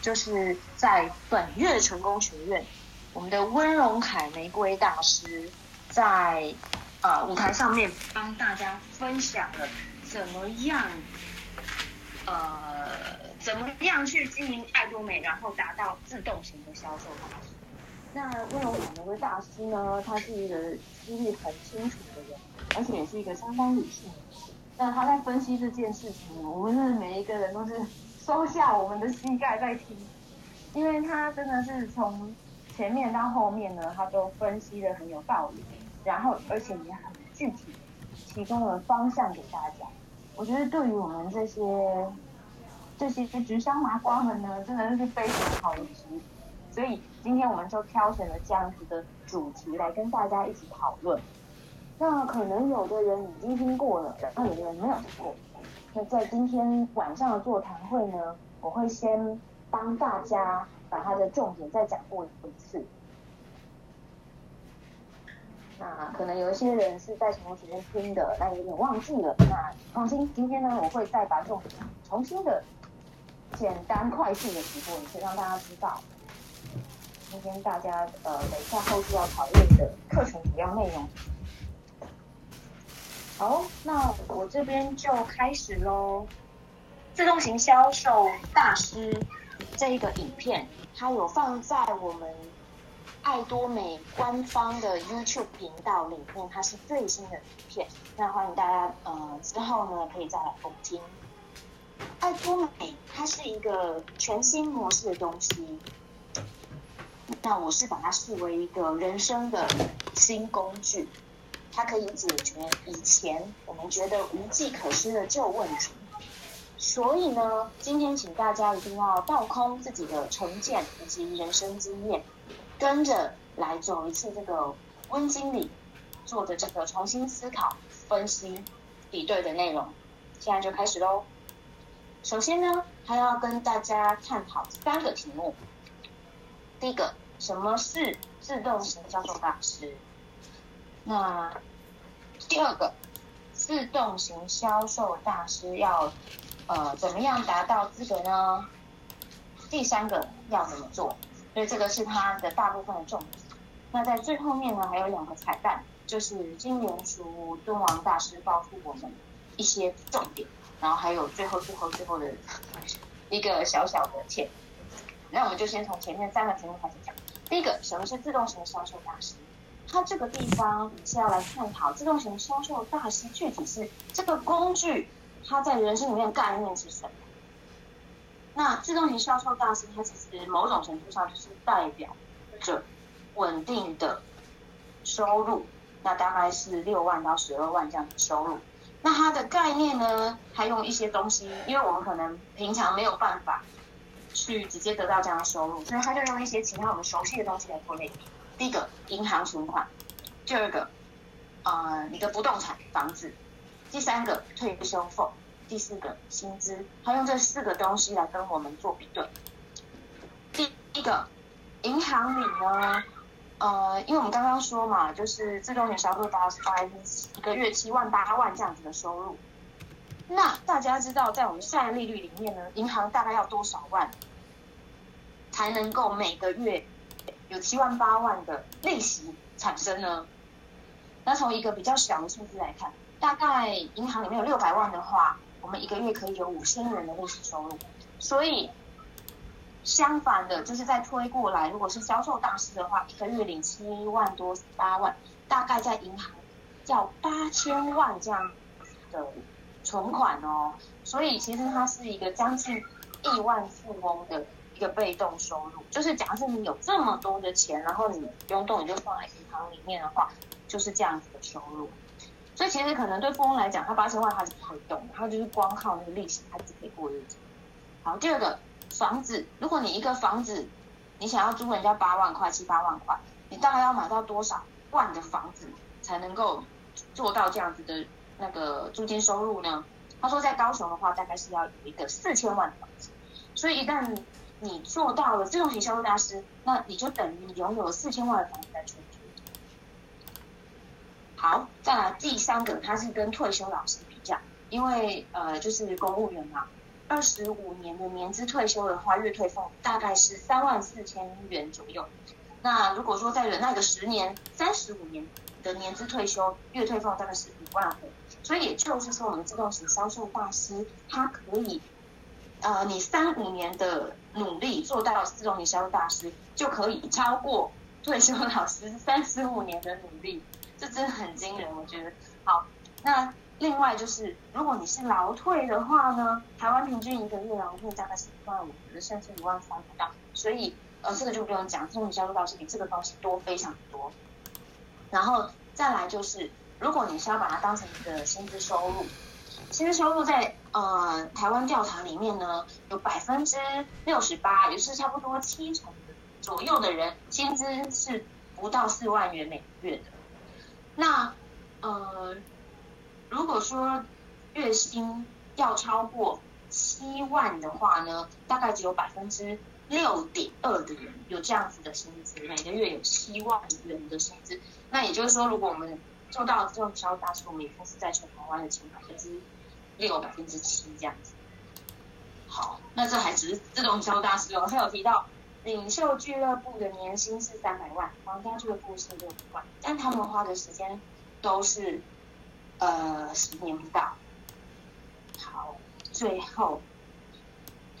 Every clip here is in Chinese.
就是在本月成功学院，我们的温荣凯玫瑰大师在呃舞台上面帮大家分享了怎么样呃怎么样去经营爱多美，然后达到自动型的销售大师。那温荣凯玫瑰大师呢，他是一个思虑很清楚的人，而且也是一个相当理性的人。那他在分析这件事情，我们是每一个人都是收下我们的膝盖在听，因为他真的是从前面到后面呢，他都分析的很有道理，然后而且也很具体，提供了方向给大家。我觉得对于我们这些这些直销麻瓜们呢，真的是非常好的。所以今天我们就挑选了这样子的主题来跟大家一起讨论。那可能有的人已经听过了，那有的人没有听过。那在今天晚上的座谈会呢，我会先帮大家把它的重点再讲过一次。那可能有一些人是在什么时间听的，那有点忘记了。那放心，今天呢，我会再把重点重新的简单快速的提过一次，让大家知道。今天大家呃，等一下后续要讨论的课程主要内容。好，那我这边就开始喽。自动型销售大师这一个影片，它有放在我们爱多美官方的 YouTube 频道里面，它是最新的影片。那欢迎大家呃之后呢可以再来收听。爱多美它是一个全新模式的东西。那我是把它视为一个人生的新工具，它可以解决以前我们觉得无计可施的旧问题。所以呢，今天请大家一定要倒空自己的成见以及人生经验，跟着来走一次这个温经理做的这个重新思考、分析、比对的内容。现在就开始喽。首先呢，还要跟大家探讨三个题目。第一个，什么是自动型销售大师？那第二个，自动型销售大师要呃怎么样达到资格呢？第三个要怎么做？所以这个是它的大部分的重点。那在最后面呢，还有两个彩蛋，就是金莲淑敦煌大师告诉我们一些重点，然后还有最后最后最后的一个小小的贴。那我们就先从前面三个题目开始讲。第一个，什么是自动型销售大师？它这个地方是要来探讨自动型销售大师具体是这个工具，它在人生里面概念是什么？那自动型销售大师，它其实某种程度上就是代表着稳定的收入，那大概是六万到十二万这样的收入。那它的概念呢，还用一些东西，因为我们可能平常没有办法。去直接得到这样的收入，所以他就用一些其他我们熟悉的东西来做类比。第一个，银行存款；第二个，呃，你的不动产房子；第三个，退休俸；第四个，薪资。他用这四个东西来跟我们做比对。第一个，银行里呢，呃，因为我们刚刚说嘛，就是自动年销售大师大概一个月七万八万这样子的收入。那大家知道，在我们现在利率里面呢，银行大概要多少万才能够每个月有七万八万的利息产生呢？那从一个比较小的数字来看，大概银行里面有六百万的话，我们一个月可以有五千元的利息收入。所以相反的，就是在推过来，如果是销售大师的话，一个月领七万多八万，大概在银行要八千万这样的。存款哦，所以其实它是一个将近亿万富翁的一个被动收入。就是假设你有这么多的钱，然后你不用动，你就放在银行里面的话，就是这样子的收入。所以其实可能对富翁来讲，他八千万他是不会动的，他就是光靠那个利息，他自己过日子。好，第二个房子，如果你一个房子，你想要租人家八万块、七八万块，你大概要买到多少万的房子才能够做到这样子的？那个租金收入呢？他说在高雄的话，大概是要有一个四千万的房子。所以一旦你做到了自动型销售大师，那你就等于你拥有四千万的房子在出租。好，再来第三个，他是跟退休老师比较，因为呃就是公务员嘛，二十五年的年资退休的话，月退俸大概是三万四千元左右。那如果说再忍耐个十年，三十五年的年资退休，月退俸大概是五万五。所以也就是说，我们自动型销售大师他可以，呃，你三五年的努力做到自动型销大师，就可以超过退休老师 三十五年的努力，这真的很惊人，我觉得。好，那另外就是，如果你是劳退的话呢，台湾平均一个月劳退大概是一万五，甚至一万三不到，所以呃，这个就不用讲，自动型销售大师比这个东西多非常多。然后再来就是。如果你是要把它当成一个薪资收入，薪资收入在呃台湾调查里面呢，有百分之六十八，也是差不多七成左右的人薪资是不到四万元每个月的。那呃，如果说月薪要超过七万的话呢，大概只有百分之六点二的人有这样子的薪资，每个月有七万元的薪资。那也就是说，如果我们做到这种销售大师，我们也是在全台湾的前百分之六、百分之七这样子。好，那这还只是自动销大师哦。他有提到领袖俱乐部的年薪是三百万，皇家俱乐部是六百万，但他们花的时间都是呃十年不到。好，最后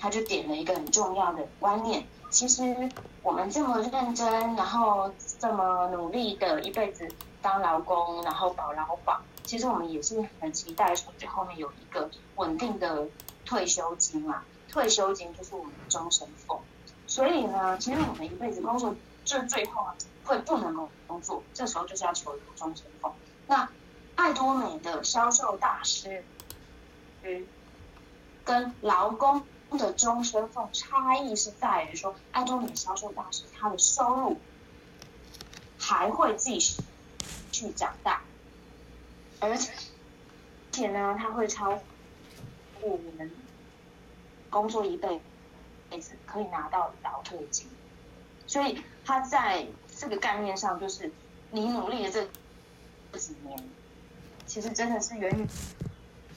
他就点了一个很重要的观念，其实我们这么认真，然后这么努力的一辈子。当劳工，然后保劳保，其实我们也是很期待说，最后面有一个稳定的退休金嘛。退休金就是我们的终身俸。所以呢，其实我们一辈子工作，这最后啊会不能够工作，这时候就是要求一个终身俸。那爱多美的销售大师，嗯，跟劳工的终身俸差异是在于说，爱多美销售大师他的收入还会继续。去长大，而且呢，他会超过我们工作一辈子可以拿到劳退金，所以他在这个概念上，就是你努力的这几年，其实真的是远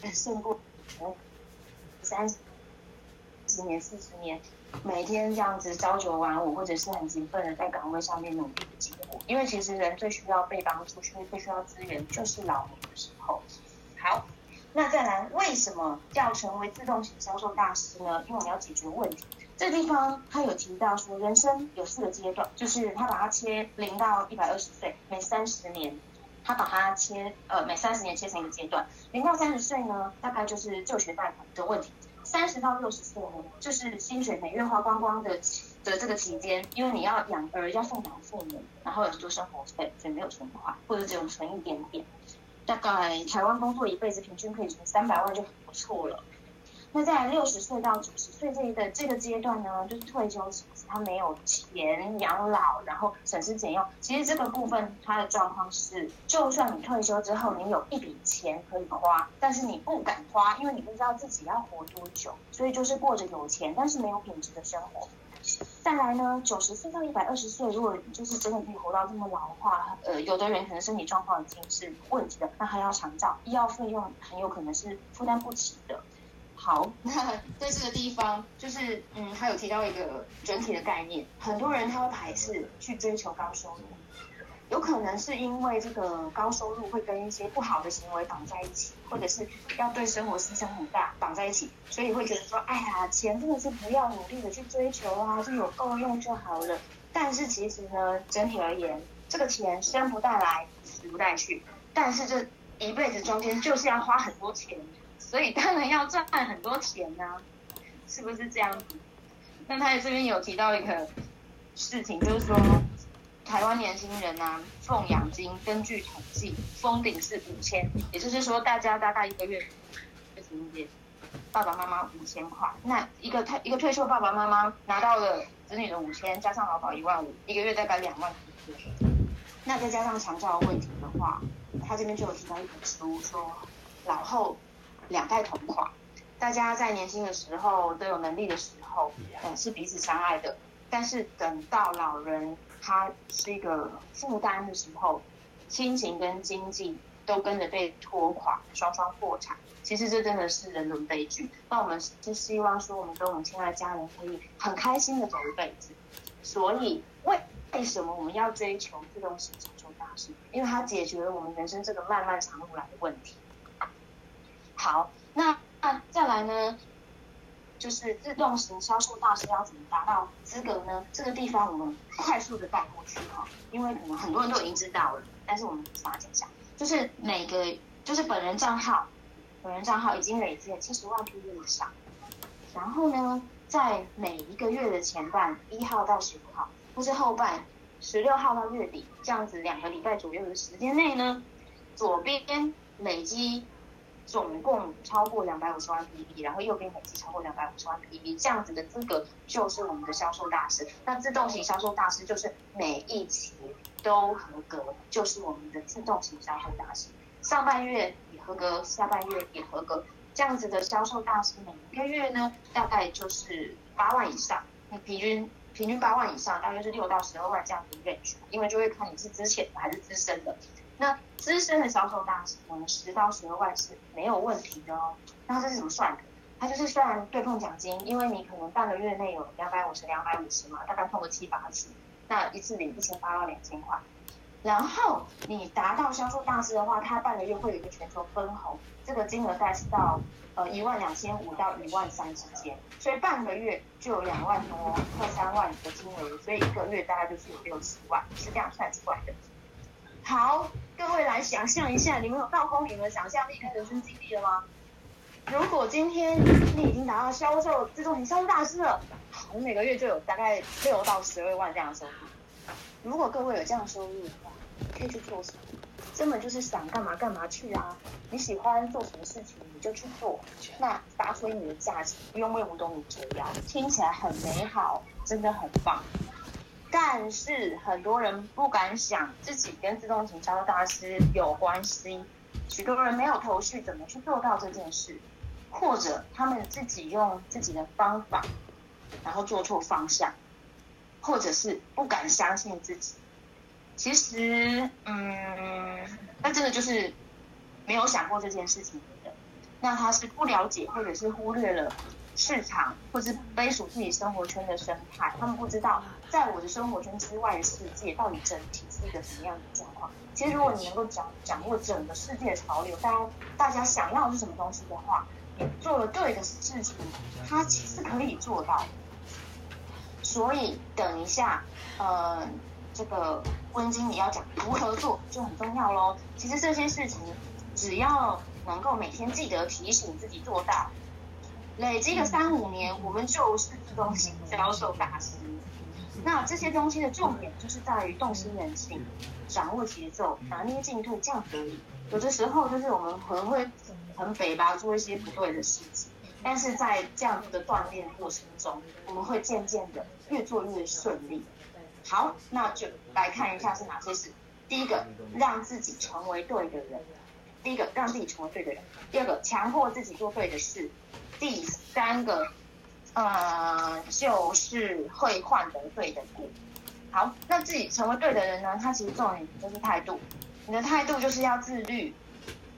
远胜过三十年、四十年。每天这样子朝九晚五，或者是很勤奋的在岗位上面努力的结果，因为其实人最需要被帮助，需最需要资源，就是老年的时候。好，那再来，为什么要成为自动型销售大师呢？因为我们要解决问题。这地方他有提到说，人生有四个阶段，就是他把它切零到一百二十岁，每三十年，他把它切呃每三十年切成一个阶段。零到三十岁呢，大概就是就学贷款的问题。三十到六十岁呢，就是薪水每月花光光的的这个期间，因为你要养儿，要奉养父母，然后有很多生活费，所以没有存款，或者只有存一点点。大概台湾工作一辈子，平均可以存三百万就很不错了。那在六十岁到九十岁这一个这个阶段呢，就是退休期，他没有钱养老，然后省吃俭用。其实这个部分他的状况是，就算你退休之后，你有一笔钱可以花，但是你不敢花，因为你不知道自己要活多久，所以就是过着有钱但是没有品质的生活。再来呢，九十岁到一百二十岁，如果就是真的可以活到这么老的话，呃，有的人可能身体状况已经是问题的，那还要长照，医药费用很有可能是负担不起的。好，那在这个地方，就是嗯，他有提到一个整体的概念，很多人他会排斥去追求高收入，有可能是因为这个高收入会跟一些不好的行为绑在一起，或者是要对生活牺牲很大绑在一起，所以会觉得说，哎呀，钱真的是不要努力的去追求啊，就有够用就好了。但是其实呢，整体而言，这个钱生不带来，死不带去，但是这一辈子中间就是要花很多钱。所以当然要赚很多钱呐、是不是这样子？那他这边有提到一个事情，就是说台湾年轻人啊，奉养金根据统计封顶是五千，也就是说大家大概一个月就是爸爸妈妈五千块。那一个退一个退休爸爸妈妈拿到了子女的五千，加上劳保一万五，一个月大概两万。那再加上长照的问题的话，他这边就有提到一本书说老后。两代同款，大家在年轻的时候都有能力的时候，嗯，是彼此相爱的。但是等到老人他是一个负担的时候，亲情跟经济都跟着被拖垮，双双破产。其实这真的是人伦悲剧。那我们是希望说，我们跟我们亲爱的家人可以很开心的走一辈子。所以为为什么我们要追求自动型销售大师？因为它解决了我们人生这个漫漫长路来的问题。好，那那再来呢？就是自动型销售大师要怎么达到资格呢？这个地方我们快速的带过去哈，因为可能很多人都已经知道了，但是我们把它讲一下，就是每个就是本人账号，本人账号已经累积了七十万 PV 以上，然后呢，在每一个月的前半一号到十五号，或是后半十六号到月底这样子两个礼拜左右的时间内呢，左边累积。总共超过两百五十万 PV，然后右边累计超过两百五十万 PV，这样子的资格就是我们的销售大师。那自动型销售大师就是每一期都合格，就是我们的自动型销售大师。上半月也合格，下半月也合格，这样子的销售大师每一个月呢，大概就是八万以上，平均平均八万以上，大约是六到十二万这样子的 range，因为就会看你是之前的还是资深的。那资深的销售大师呢，十到十二万是没有问题的哦。那这是怎么算的？它就是算对碰奖金，因为你可能半个月内有两百五十、两百五十嘛，大概碰个七八次，那一次领一千八到两千块。然后你达到销售大师的话，他半个月会有一个全球分红，这个金额大概是到呃一万两千五到一万三之间，所以半个月就有两万多、快三万的金额，所以一个月大概就是有六十万，是这样算出来的。好，各位来想象一下，你们有到风你们想象力跟人生经历了吗？如果今天你已经达到销售自动型销售大师了，你每个月就有大概六到十二万这样的收入。如果各位有这样的收入的话，可以去做什么？根本就是想干嘛干嘛去啊！你喜欢做什么事情你就去做，那发挥你的价值，不用为五斗米折腰，听起来很美好，真的很棒。但是很多人不敢想自己跟自动型销售大师有关系，许多人没有头绪，怎么去做到这件事？或者他们自己用自己的方法，然后做错方向，或者是不敢相信自己。其实，嗯，那真的就是没有想过这件事情的人，那他是不了解，或者是忽略了。市场，或是归属自己生活圈的生态，他们不知道在我的生活圈之外的世界到底整体是一个什么样的状况。其实，如果你能够掌掌握整个世界潮流，大家大家想要是什么东西的话，你做了对的事情，它其实可以做到。所以，等一下，呃，这个温经理要讲如何做就很重要喽。其实这些事情，只要能够每天记得提醒自己做到。累积个三五年，我们就是自动型销售大师。那这些东西的重点就是在于洞悉人性、掌握节奏、拿捏进退，这样可以。有的时候就是我们可能会很北吧，做一些不对的事情，但是在这样的锻炼过程中，我们会渐渐的越做越顺利。好，那就来看一下是哪些事。第一个，让自己成为对的人；第一个，让自己成为对的人；第二个，强迫自己做对的事。第三个，呃，就是会换得对的人。好，那自己成为对的人呢？他其实重点就是态度。你的态度就是要自律。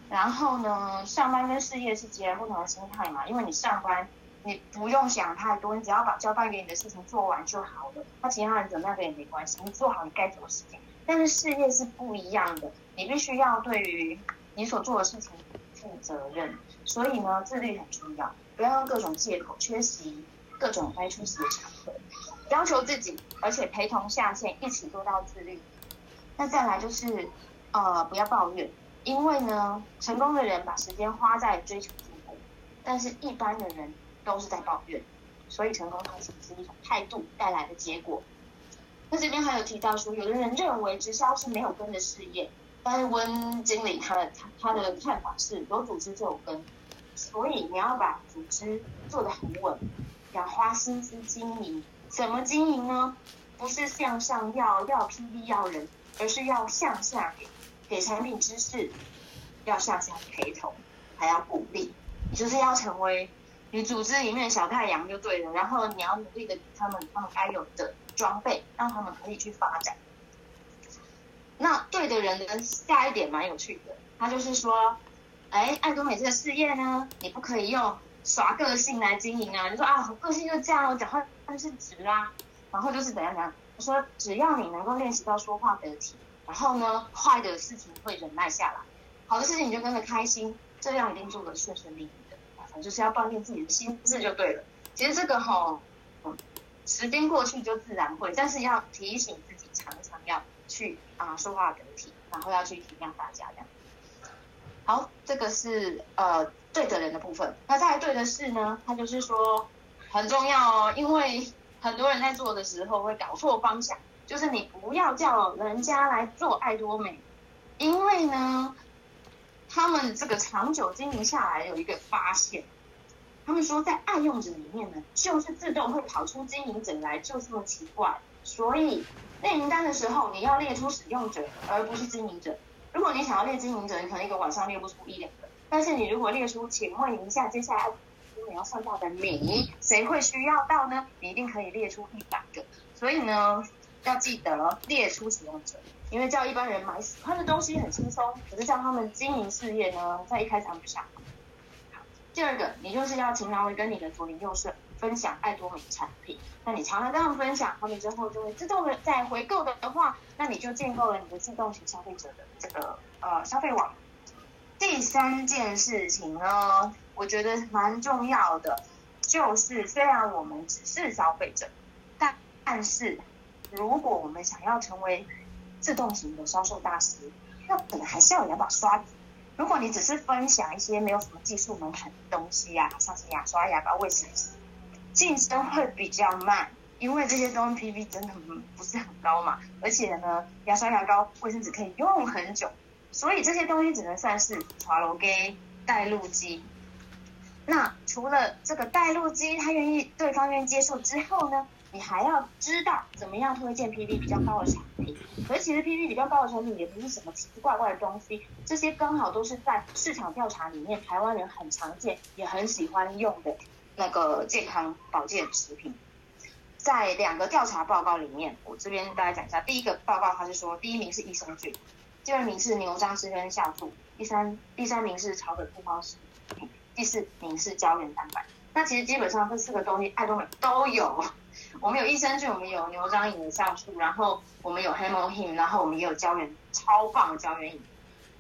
然后呢，上班跟事业是截然不同的心态嘛。因为你上班，你不用想太多，你只要把交代给你的事情做完就好了。那其他人怎么样跟也没关系，你做好你该做的事情。但是事业是不一样的，你必须要对于你所做的事情负责任。所以呢，自律很重要。不要用各种借口缺席各种该出席的场合，要求自己，而且陪同下线一起做到自律。那再来就是，呃，不要抱怨，因为呢，成功的人把时间花在追求进步，但是一般的人都是在抱怨。所以成功通常是一种态度带来的结果。那这边还有提到说，有的人认为直销是没有根的事业，但是温经理他的他的看法是有组织就有根。所以你要把组织做得很稳，要花心思经营。怎么经营呢？不是向上要要 PV 要人，而是要向下给给产品知识，要向下陪同，还要鼓励。就是要成为你组织里面的小太阳就对了。然后你要努力的给他们他们该有的装备，让他们可以去发展。那对的人呢，下一点蛮有趣的，他就是说。哎，爱多美这个事业呢，你不可以用耍个性来经营啊。你说啊，我个性就这样，我讲话但是直啊，然后就是怎样怎样。他说只要你能够练习到说话得体，然后呢，坏的事情会忍耐下来，好的事情你就跟着开心，这样一定做得顺顺利利的。反正就是要锻炼自己的心智就对了。其实这个吼，嗯，时间过去就自然会，但是要提醒自己，常去啊说话得体，然后要去体谅大家这样。好，这个是呃对的人的部分。那再来对的事呢？他就是说很重要哦，因为很多人在做的时候会搞错方向。就是你不要叫人家来做爱多美，因为呢，他们这个长久经营下来有一个发现，他们说在爱用者里面呢，就是自动会跑出经营者来，就这么奇怪。所以列名单的时候，你要列出使用者，而不是经营者。如果你想要列经营者，你可能一个晚上列不出一两个。但是你如果列出，请问一下，接下来你要算到的你，谁会需要到呢？你一定可以列出一百个。所以呢，要记得列出使用者，因为叫一般人买喜欢的东西很轻松，可是叫他们经营事业呢，在一开始不想。好，第二个，你就是要经常会跟你的左邻右舍分享爱多美的产品。那你常常跟他们分享，他们之后就会自动的再回购的话，那你就建构了你的自动型消费者的这个呃消费网。第三件事情呢，我觉得蛮重要的，就是虽然我们只是消费者，但但是如果我们想要成为自动型的销售大师，那可能还是要有两把刷子。如果你只是分享一些没有什么技术门槛的东西呀、啊，像是牙刷、牙膏、卫生纸。晋升会比较慢，因为这些东西 PV 真的不是很高嘛，而且呢，牙刷、牙膏、卫生纸可以用很久，所以这些东西只能算是刷楼给带路机。那除了这个带路机，他愿意对方愿意接受之后呢，你还要知道怎么样推荐 PV 比较高的产品。而其实 PV 比较高的产品也不是什么奇奇怪怪的东西，这些刚好都是在市场调查里面台湾人很常见也很喜欢用的。那个健康保健食品，在两个调查报告里面，我这边大家讲一下。第一个报告它是说，第一名是益生菌，第二名是牛樟芝跟酵素，第三第三名是草本复方食品，第四名是胶原蛋白。那其实基本上这四个东西爱多美都有。我们有益生菌，我们有牛樟饮的酵素，然后我们有 Hemohim，然后我们也有胶原，超棒的胶原饮。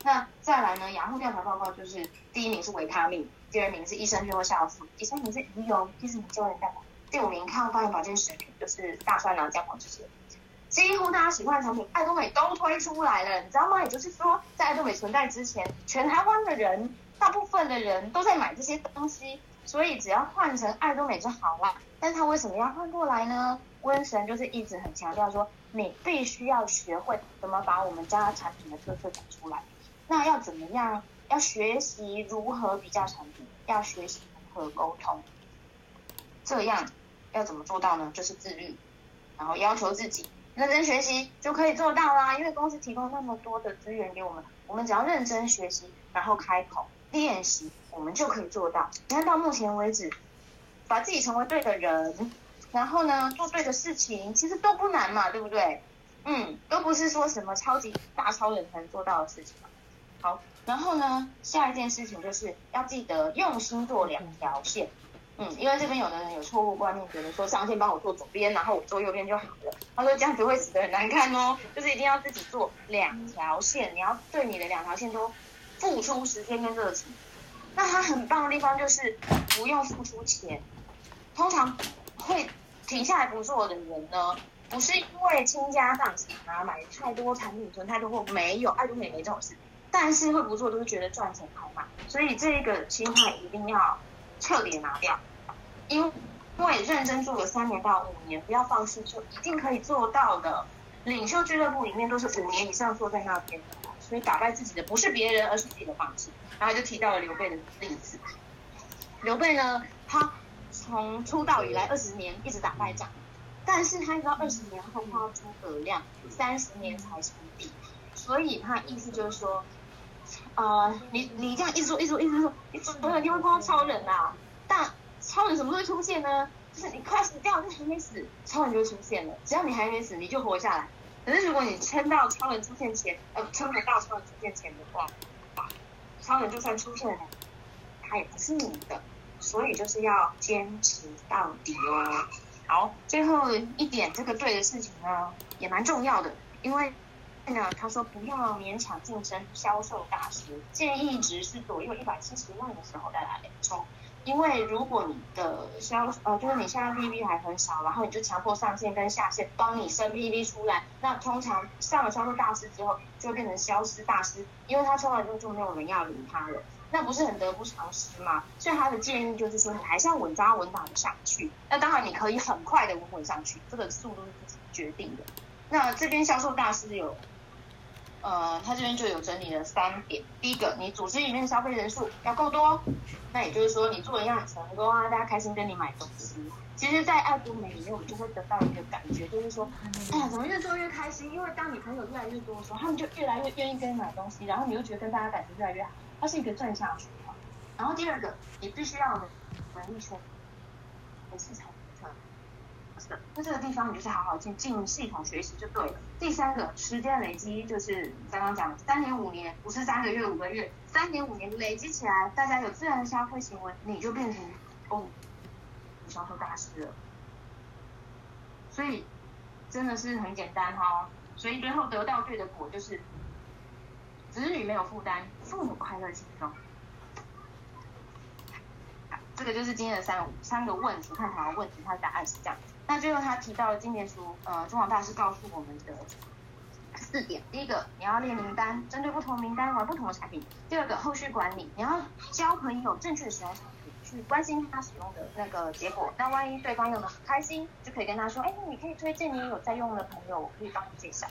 那再来呢？雅虎调查报告就是第一名是维他命。第二名是益生菌或酵素，第三名是鱼油，第四名胶原蛋白，第五名抗发炎保健食品，就是大蒜啊、姜黄这些。几乎大家喜欢的产品，爱多美都推出来了，你知道吗？也就是说，在爱多美存在之前，全台湾的人，大部分的人都在买这些东西，所以只要换成爱多美就好了。但是他为什么要换过来呢？瘟神就是一直很强调说，你必须要学会怎么把我们家产品的特色讲出来。那要怎么样？要学习如何比较产品，要学习如何沟通，这样要怎么做到呢？就是自律，然后要求自己认真学习就可以做到啦。因为公司提供那么多的资源给我们，我们只要认真学习，然后开口练习，我们就可以做到。你看到目前为止，把自己成为对的人，然后呢，做对的事情，其实都不难嘛，对不对？嗯，都不是说什么超级大超人才能做到的事情。好。然后呢，下一件事情就是要记得用心做两条线，嗯，因为这边有的人有错误观念，觉得说上线帮我做左边，然后我做右边就好了。他说这样子会死得很难看哦，就是一定要自己做两条线，你要对你的两条线都付出时间跟热情。那它很棒的地方就是不用付出钱，通常会停下来不做的人呢，不是因为倾家荡产啊，买太多产品囤太多货，没有，爱多美没这种事。但是会不做都是觉得赚钱好嘛，所以这个心态一定要彻底拿掉，因为因为认真做了三年到五年，不要放弃，就一定可以做到的。领袖俱乐部里面都是五年以上坐在那边的，所以打败自己的不是别人，而是自己的方式。然后就提到了刘备的例子，刘备呢，他从出道以来二十年一直打败仗，但是他一直到二十年后他诸葛亮三十年才称帝，所以他意思就是说。啊、呃，你你这样一直说，一直说，一直说，你总有一天会碰到超人啊！但超人什么时候出现呢？就是你快死掉，你还没死，超人就会出现了。只要你还没死，你就活下来。可是如果你撑到超人出现前，呃，撑不到超人出现前的话，超人就算出现了，他也不是你的，所以就是要坚持到底哦。好，最后一点，这个对的事情呢，也蛮重要的，因为呢，他说不要勉强晋升销售大师，建议值是左右一百七十万的时候再来冲。因为如果你的销呃，就是你现在 PV 还很少，然后你就强迫上线跟下线帮你升 PV 出来，那通常上了销售大师之后，就会变成消失大师，因为他冲完之后就没有人要理他了，那不是很得不偿失吗？所以他的建议就是说，你还是要稳扎稳打的上去。那当然你可以很快的稳稳上去，这个速度是自己决定的。那这边销售大师有。呃，他这边就有整理了三点。第一个，你组织里面消费人数要够多，那也就是说你做的样成功啊，大家开心跟你买东西。其实，在爱多美里面，我们就会得到一个感觉，就是说，哎呀，怎么越做越开心？因为当你朋友越来越多的时候，他们就越来越愿意跟你买东西，然后你又觉得跟大家感情越来越好，它是一个正向循环。然后第二个，你必须要有能力圈，市场。那这个地方你就是好好进进系统学习就对了。第三个时间累积就是刚刚讲的三年五年，不是三个月五个月，三年五年累积起来，大家有自然的消费行为，你就变成哦，销售大师了。所以真的是很简单哈、哦，所以最后得到对的果就是子女没有负担，父母快乐轻松。这个就是今天的三五三个问题，探讨的问题，它的答案是这样子。那最后他提到了今年书，呃，中华大师告诉我们的四点：第一个，你要列名单，针对不同名单玩不同的产品；第二个，后续管理，你要教朋友正确的使用产品，去关心他使用的那个结果。那万一对方用的很开心，就可以跟他说：“哎，你可以推荐你有在用的朋友，我可以帮你介绍。”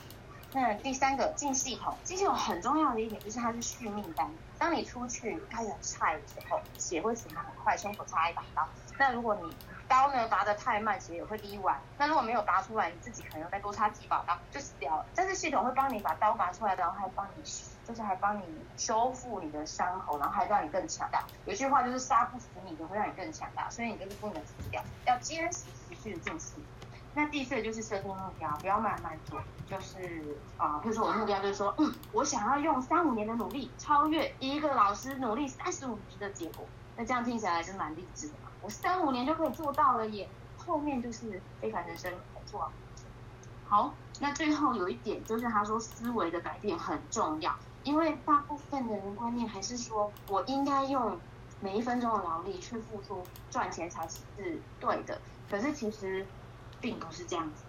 那第三个进系统，进系统很重要的一点就是它是续命单。当你出去开始菜的时候，血会死得很快，胸口插一把刀。那如果你刀呢拔得太慢，血也会滴完。那如果没有拔出来，你自己可能再多插几把刀就死掉了。但是系统会帮你把刀拔出来，然后还帮你，就是还帮你修复你的伤口，然后还让你更强大。有句话就是杀不死你的会让你更强大，所以你就是不能死掉，要坚持持续的进行。那第四就是设定目标，不要慢慢做，就是啊，比如说我的目标就是说，嗯，我想要用三五年的努力超越一个老师努力三十五年的结果。那这样听起来还是蛮励志的嘛。我三五年就可以做到了耶，后面就是非凡人生没错。好，那最后有一点就是他说思维的改变很重要，因为大部分的人观念还是说我应该用每一分钟的劳力去付出赚钱才是对的，可是其实并不是这样子。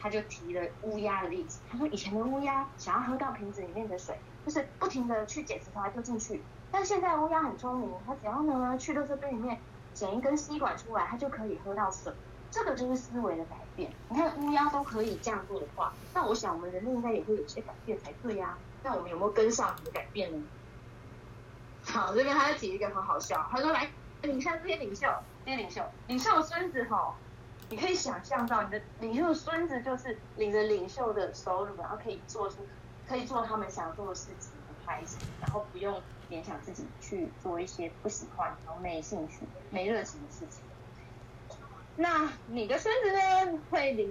他就提了乌鸦的例子，他说以前的乌鸦想要喝到瓶子里面的水，就是不停的去捡石头丢进去，但现在乌鸦很聪明，它只要呢去垃圾堆里面。剪一根吸管出来，它就可以喝到水。这个就是思维的改变。你看乌鸦都可以这样做的话，那我想我们人类应该也会有些改变才对呀、那我们有没有跟上你的改变呢？好，这边他提一个很好笑，他说来，你像这些领袖，这些领袖，领袖的孙子吼，你可以想象到你的领袖的孙子就是领着领袖的收入，然后可以做出，可以做他们想做的事情。开心，然后不用勉强自己去做一些不喜欢、然后没兴趣、没热情的事情。那你的孙子呢？会领，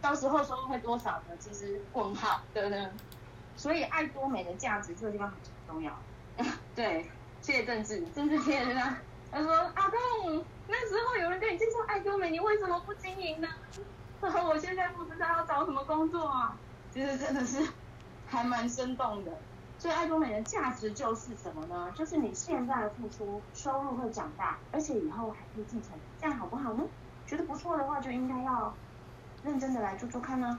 到时候收入会多少呢？其实问号的呢。所以爱多美的价值这个地方很重要。对，谢谢政治，政治天啊。他说阿公，那时候有人跟你介绍爱多美，你为什么不经营呢？然 后我现在不知道要找什么工作啊。其实真的是还蛮生动的。所以爱多美的价值就是什么呢？就是你现在的付出，收入会长大，而且以后还可以继承，这样好不好呢？觉得不错的话，就应该要认真的来做做看呢。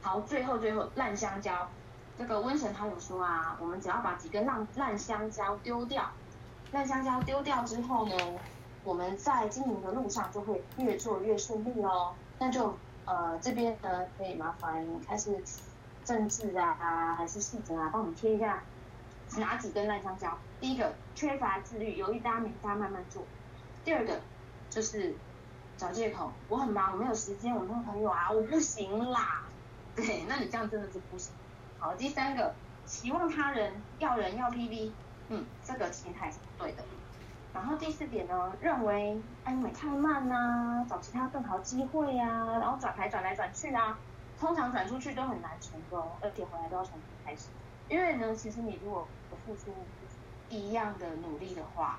好，最后最后烂香蕉，这个瘟神他有说啊，我们只要把几根烂烂香蕉丢掉，烂香蕉丢掉之后呢，我们在经营的路上就会越做越顺利哦。那就呃这边呢，可以麻烦开始。政治啊，还是细则啊，帮我们贴一下哪几根烂香蕉？第一个缺乏自律，有一搭没一搭慢慢做；第二个就是找借口，我很忙，我没有时间，我没有朋友啊，我不行啦。对，那你这样真的是不行。好，第三个期望他人要人要 PV，嗯，这个心态是不对的。然后第四点呢，认为爱多美太慢啊，找其他更好机会啊，然后转台转来转去啊。通常转出去都很难成功，而且回来都要重新开始。因为呢，其实你如果付出一样的努力的话，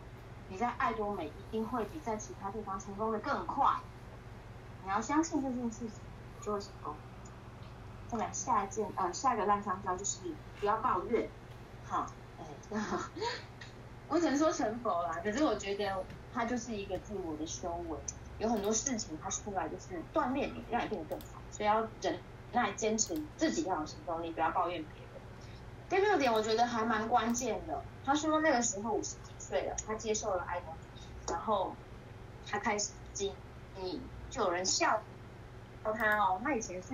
你在爱多美一定会比在其他地方成功的更快。你要相信这件事情，就会成功。再来下一件，呃，下一个烂香蕉就是不要抱怨，好，哎，我只能说成佛啦。可是我觉得它就是一个自我的修为，有很多事情它出来就是锻炼你，让你变得更好。所以要忍耐坚持自己要有行动力，不要抱怨别人。第六点我觉得还蛮关键的，他说那个时候五十几岁了，他接受了爱多美，然后他开始经你，就有人笑他哦，他以前是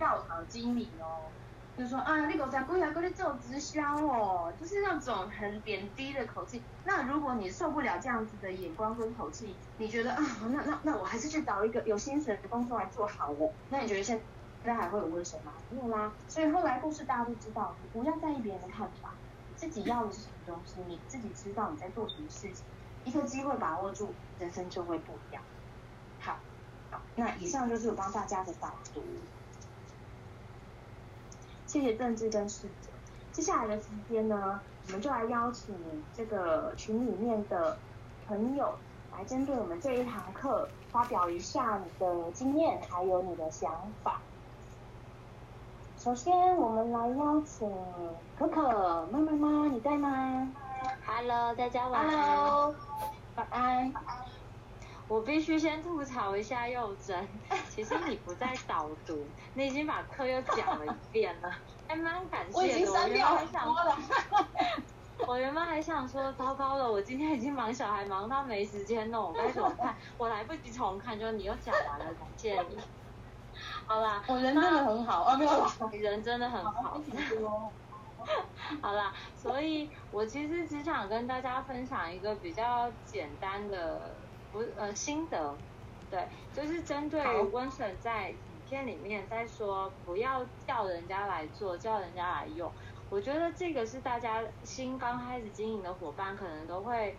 教堂经理哦，就说啊，你狗仔过来过来做直销哦，就是那种很贬低的口气。那如果你受不了这样子的眼光跟口气，你觉得啊，那那那我还是去找一个有薪水的工作来做好哦。那你觉得现在还会有问题吗？没有啦。所以后来故事大家都知道，你不要在意别人的看法，自己要的是什么东西，你自己知道你在做什么事情，一个机会把握住，人生就会不一样。好，好，那以上就是我帮大家的导读。谢谢政治跟世界。接下来的时间呢，我们就来邀请这个群里面的朋友来针对我们这一堂课发表一下你的经验，还有你的想法。首先，我们来邀请可可妈妈妈，你在吗？Hello，大家晚安。Hello，晚安。我必须先吐槽一下幼珍，其实你不在导读，你已经把课又讲了一遍了，还蛮感谢的。我已经删掉了。我原本还想说，糟糕了，我今天已经忙小孩忙到没时间弄，我该怎么办？我来不及重看，就你又讲完了，感谢你。好啦，我人真的很好啊，没有 你人真的很好。好啦，所以我其实只想跟大家分享一个比较简单的。不呃心得，对，就是针对温婶在影片里面在说不要叫人家来做，叫人家来用。我觉得这个是大家新刚开始经营的伙伴可能都会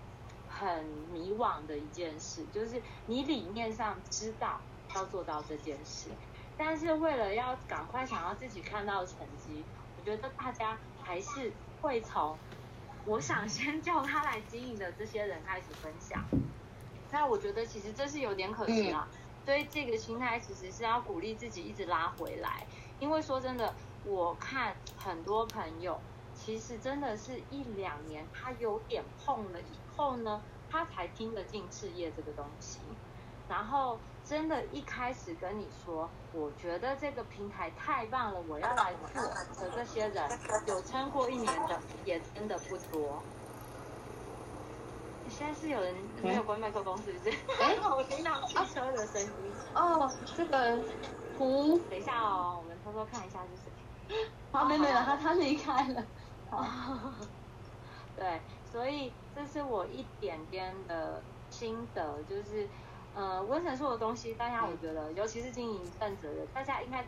很迷惘的一件事，就是你理念上知道要做到这件事，但是为了要赶快想要自己看到成绩，我觉得大家还是会从我想先叫他来经营的这些人开始分享。那我觉得其实这是有点可惜啦，所以这个心态其实是要鼓励自己一直拉回来，因为说真的，我看很多朋友其实真的是一两年他有点碰了以后呢，他才听得进事业这个东西，然后真的一开始跟你说，我觉得这个平台太棒了，我要来做的这些人，有撑过一年的也真的不多。现在是有人没有关麦克风，是不是？哎、欸，我听到汽车的声音。哦，这个图，等一下哦，我们偷偷看一下是谁。好，没没了，他他离开了。哦。对，所以这是我一点点的心得，就是呃，温婶说的东西，大家我觉得，尤其是经营一阵子的人，大家应该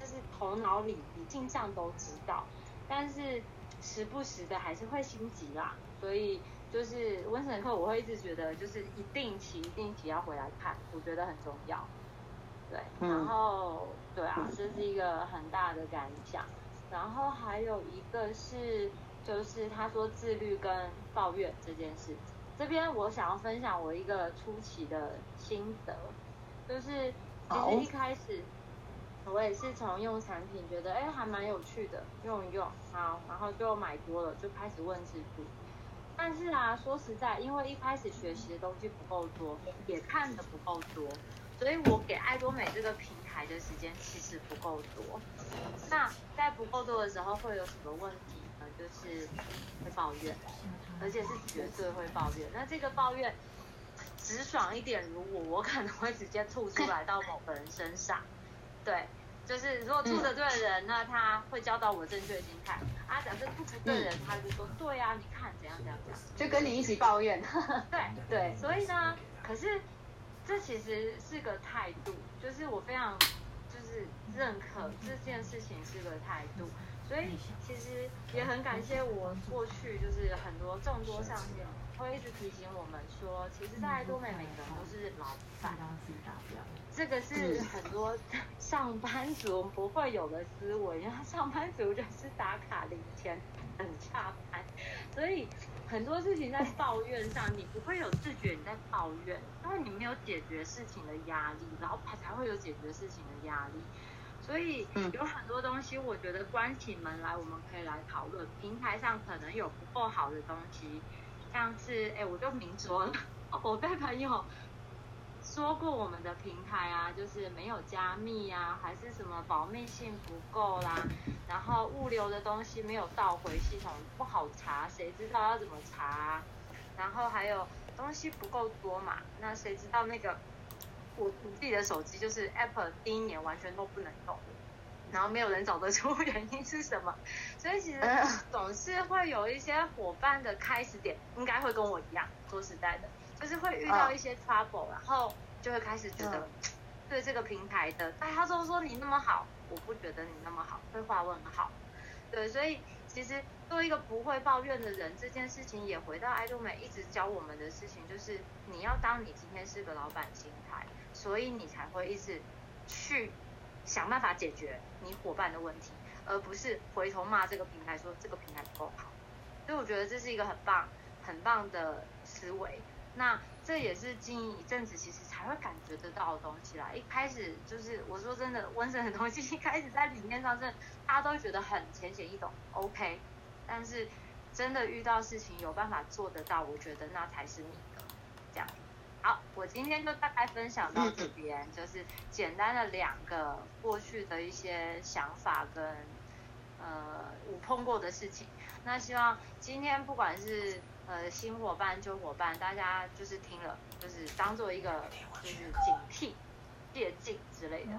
就是头脑里理性上都知道，但是时不时的还是会心急啦，所以。就是温婶的课，我会一直觉得，就是一定期、一定期要回来看，我觉得很重要。对，然后对啊，这是一个很大的感想。然后还有一个是，就是他说自律跟抱怨这件事，这边我想要分享我一个初期的心得，就是其实一开始我也是从用产品觉得哎还蛮有趣的，用一用，好，然后就买多了，就开始问师傅。但是啊，说实在，因为一开始学习的东西不够多，也看的不够多，所以我给爱多美这个平台的时间其实不够多。那在不够多的时候会有什么问题呢？就是会抱怨，而且是绝对会抱怨。那这个抱怨直爽一点，如果我可能会直接吐出来到某个人身上，对。就是如果吐的对的人，那他会教导我正确心态。啊，假设吐不对的人，他就说对啊，你看怎样怎样怎样，就跟你一起抱怨。对。对，所以呢，可是这其实是个态度，就是我非常就是认可这件事情是个态度，所以其实也很感谢我过去就是很多众多上面会一直提醒我们说，其实，在爱多美每个人都是老板，这个是很多上班族不会有的思维，因为上班族就是打卡领钱，很下班，所以很多事情在抱怨上，你不会有自觉你在抱怨，因为你没有解决事情的压力，然后才会有解决事情的压力。所以有很多东西，我觉得关起门来，我们可以来讨论。平台上可能有不够好的东西，像是，哎，我就明说了，我被朋友说过我们的平台啊，就是没有加密啊，还是什么保密性不够啦，然后物流的东西没有倒回系统，不好查，谁知道要怎么查啊？然后还有东西不够多嘛，那谁知道那个？我我自己的手机就是 Apple 第一年完全都不能用，然后没有人找得出 原因是什么，所以其实总是会有一些伙伴的开始点，应该会跟我一样，说实在的，就是会遇到一些 trouble，然后就会开始觉得对这个平台的，大家都说你那么好，我不觉得你那么好，会画问号，对，所以其实。做一个不会抱怨的人，这件事情也回到爱多美一直教我们的事情，就是你要当你今天是个老板心态，所以你才会一直去想办法解决你伙伴的问题，而不是回头骂这个平台说这个平台不够好。所以我觉得这是一个很棒、很棒的思维。那这也是经营一阵子，其实才会感觉得到的东西啦。一开始就是我说真的，温神的东西一开始在理念上，是大家都觉得很浅显易懂，OK。但是真的遇到事情有办法做得到，我觉得那才是你的。这样，好，我今天就大概分享到这边，就是简单的两个过去的一些想法跟呃我碰过的事情。那希望今天不管是呃新伙伴旧伙伴，大家就是听了，就是当做一个就是警惕。借镜之类的，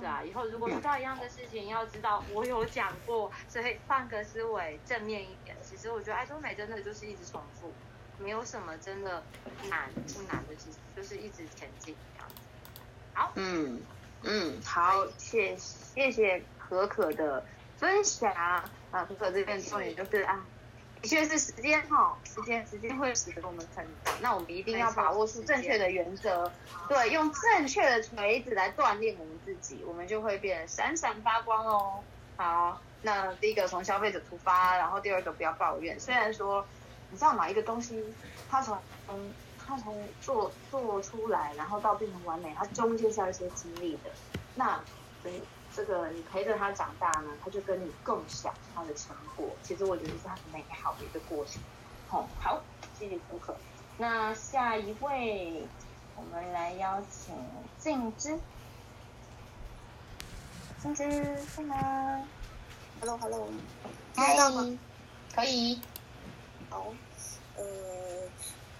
对啊，以后如果遇到一样的事情，要知道我有讲过，所以换个思维，正面一点。其实我觉得爱多美真的就是一直重复，没有什么真的难不难的，其实就是一直前进这样子。好，嗯嗯，好，谢谢谢可可的分享啊，可可这边重点就是啊。的确是时间哈，时间时间会使得我们成长。那我们一定要把握出正确的原则，对，用正确的锤子来锻炼我们自己，我们就会变得闪闪发光哦。好，那第一个从消费者出发，然后第二个不要抱怨。虽然说，你知道哪一个东西，它从嗯，它从做做出来，然后到变成完美，它中间是要一些经历的。那所以。这个你陪着他长大呢，他就跟你共享他的成果。其实我觉得是很美好的一个过程。好，好，谢谢可可。那下一位，我们来邀请静之。静之在吗？Hello，Hello，听得到吗？可以。好，呃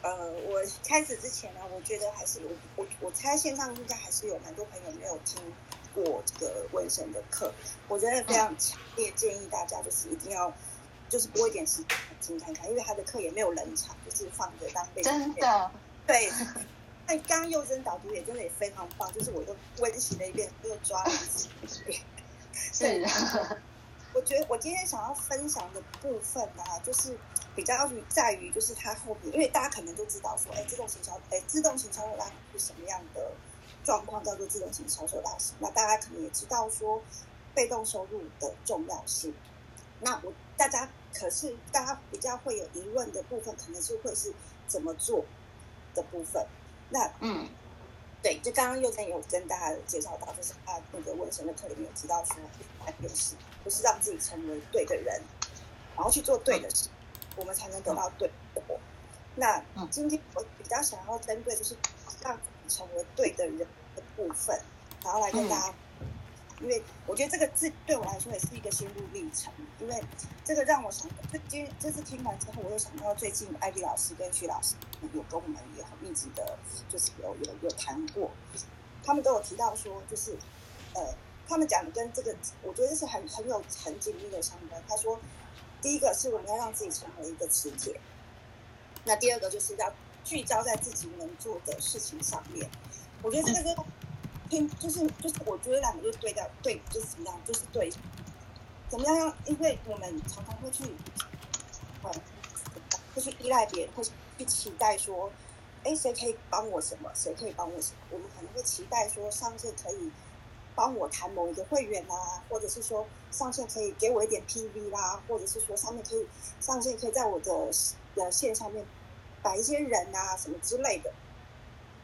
呃，我开始之前呢，我觉得还是我我我猜线上应该还是有蛮多朋友没有听。过这个温神的课，我觉得非常强烈建议大家就是一定要就是拨一点时间听看看，因为他的课也没有冷场，就是放着当背景。真的，对。那刚刚幼珍导读也真的也非常棒，就是我又温习了一遍，又抓了一次。是的。我觉得我今天想要分享的部分啊，就是比较在于就是它后面，因为大家可能都知道说，哎，自动行销，哎，自动型销售拉是什么样的？状况叫做自动型销售大师，那大家可能也知道说被动收入的重要性。那我大家可是大家比较会有疑问的部分，可能是会是怎么做的部分。那嗯，对，就刚刚佑真有跟大家介绍到，就是他那个温神的课里面有提到说，就是不是让自己成为对的人，然后去做对的事，我们才能得到对的果。那今天我比较想要针对就是让。成为对的人的部分，然后来跟大家，嗯、因为我觉得这个字对我来说也是一个心路历程。因为这个让我想，就今这次听完之后，我又想到最近艾迪老师跟徐老师有跟我们也很密集的，就是有有有谈过，他们都有提到说，就是呃，他们讲的跟这个，我觉得是很很有很紧密的相关。他说，第一个是我们要让自己成为一个磁铁，那第二个就是要。聚焦在自己能做的事情上面，我觉得这个跟拼就是就是，我觉得两个就对掉对，就是怎么样，就是对，怎么样？因为我们常常会去，呃，会去依赖别人，会去期待说，哎，谁可以帮我什么？谁可以帮我什么？我们可能会期待说，上线可以帮我谈某一个会员啊，或者是说上线可以给我一点 PV 啦，或者是说上面可以上线可以在我的呃线上面摆一些人啊什么之类的，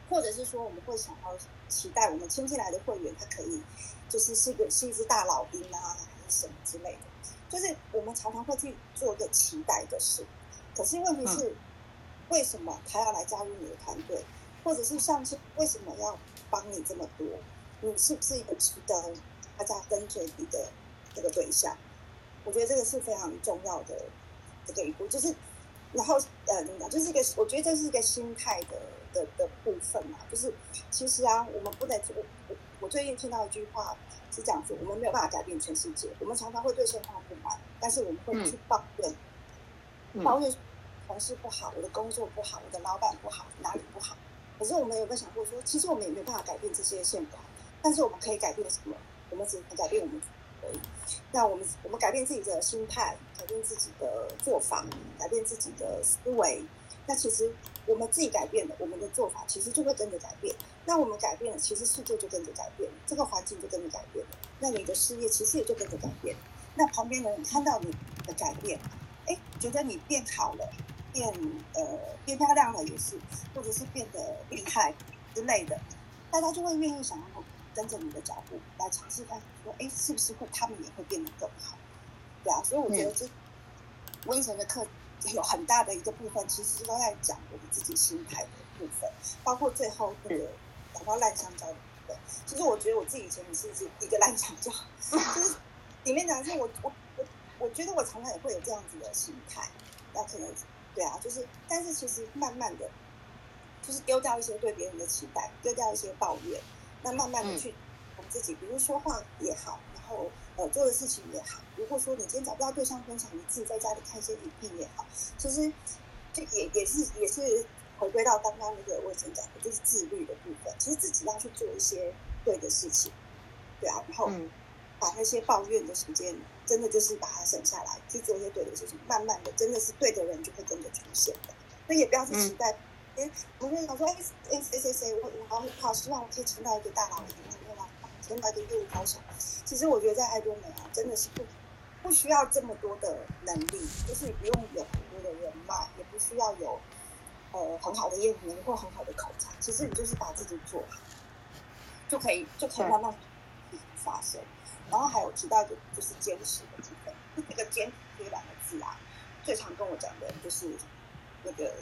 或者是说我们会想要期待我们签进来的会员他可以就是是一个是一只大老兵啊，还是什么之类的。就是我们常常会去做一个期待的事，可是问题是，嗯、为什么他要来加入你的团队，或者是上次为什么要帮你这么多？你是不是一个值得大家跟随你的这个对象？我觉得这个是非常重要的这个一步，就是然后呃怎么讲，就是一个我觉得这是一个心态的的的部分嘛，就是其实啊，我们不能我我我最近听到一句话。是这样子，我们没有办法改变全世界。我们常常会对现状不满，但是我们会去抱怨，嗯、抱怨同事不好，我的工作不好，我的老板不好，哪里不好？可是我们有没有想过说，其实我们也没有办法改变这些现状，但是我们可以改变什么？我们只能改变我们自己。那我们我们改变自己的心态，改变自己的做法，改变自己的思维。那其实我们自己改变了，我们的做法其实就会跟着改变。那我们改变了，其实世界就跟着改变，这个环境就跟着改变。那你的事业其实也就跟着改变。那旁边的人看到你的改变，哎，觉得你变好了，变呃变漂亮了也是，或者是变得厉害之类的，大家就会愿意想要跟着你的脚步来尝试看，说哎，是不是会他们也会变得更好？对啊，所以我觉得这瘟神的课。有很大的一个部分，其实都在讲我们自己心态的部分，包括最后那个讲到烂香蕉的部分。其实我觉得我自己以前也是一个烂香蕉，就是里面讲的是我我我我觉得我常常也会有这样子的心态，那可能对啊，就是但是其实慢慢的，就是丢掉一些对别人的期待，丢掉一些抱怨，那慢慢的去我们自己，比如说话也好，然后。呃，做的事情也好，如果说你今天找不到对象分享，你自己在家里看一些影片也好，其实就也也是也是回归到刚刚那个卫生讲的，就是自律的部分。其实自己要去做一些对的事情，对啊，然后把那些抱怨的时间，真的就是把它省下来，去做一些对的事情。慢慢的，真的是对的人就会跟着出现的。所以也不要去期待，哎、嗯，我会想说，哎哎谁谁谁，我我好好希望我可以请到一个大佬的影片啊，请到一个业务高手。其实我觉得在爱多美啊，真的是不不需要这么多的能力，就是你不用有很多的人脉，也不需要有呃很好的业务能力或很好的口才。其实你就是把自己做好，就可以就可以慢慢发生。然后还有提到就就是坚持的部分，那个坚持这两个字啊，最常跟我讲的就是那个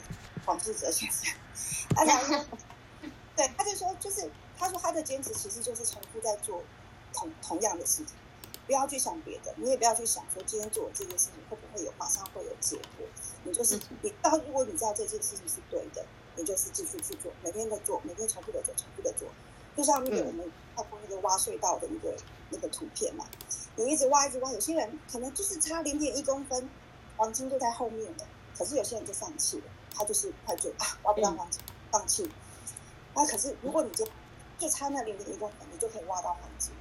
黄志哲先生，他讲 对，他就说就是他说他的坚持其实就是重复在做。同同样的事情，不要去想别的，你也不要去想说今天做这件事情会不会有马上会有结果。你就是你到，如果你知道这件事情是对的，你就是继续去做，每天的做，每天重复的做，重复的做。就像那个我们看过那个挖隧道的一个那个图片嘛，你一直挖一直挖，有些人可能就是差零点一公分，黄金就在后面了，可是有些人就放弃了，他就是快就啊挖不到黄金，放弃。那可是如果你就就差那零点一公分，你就可以挖到黄金。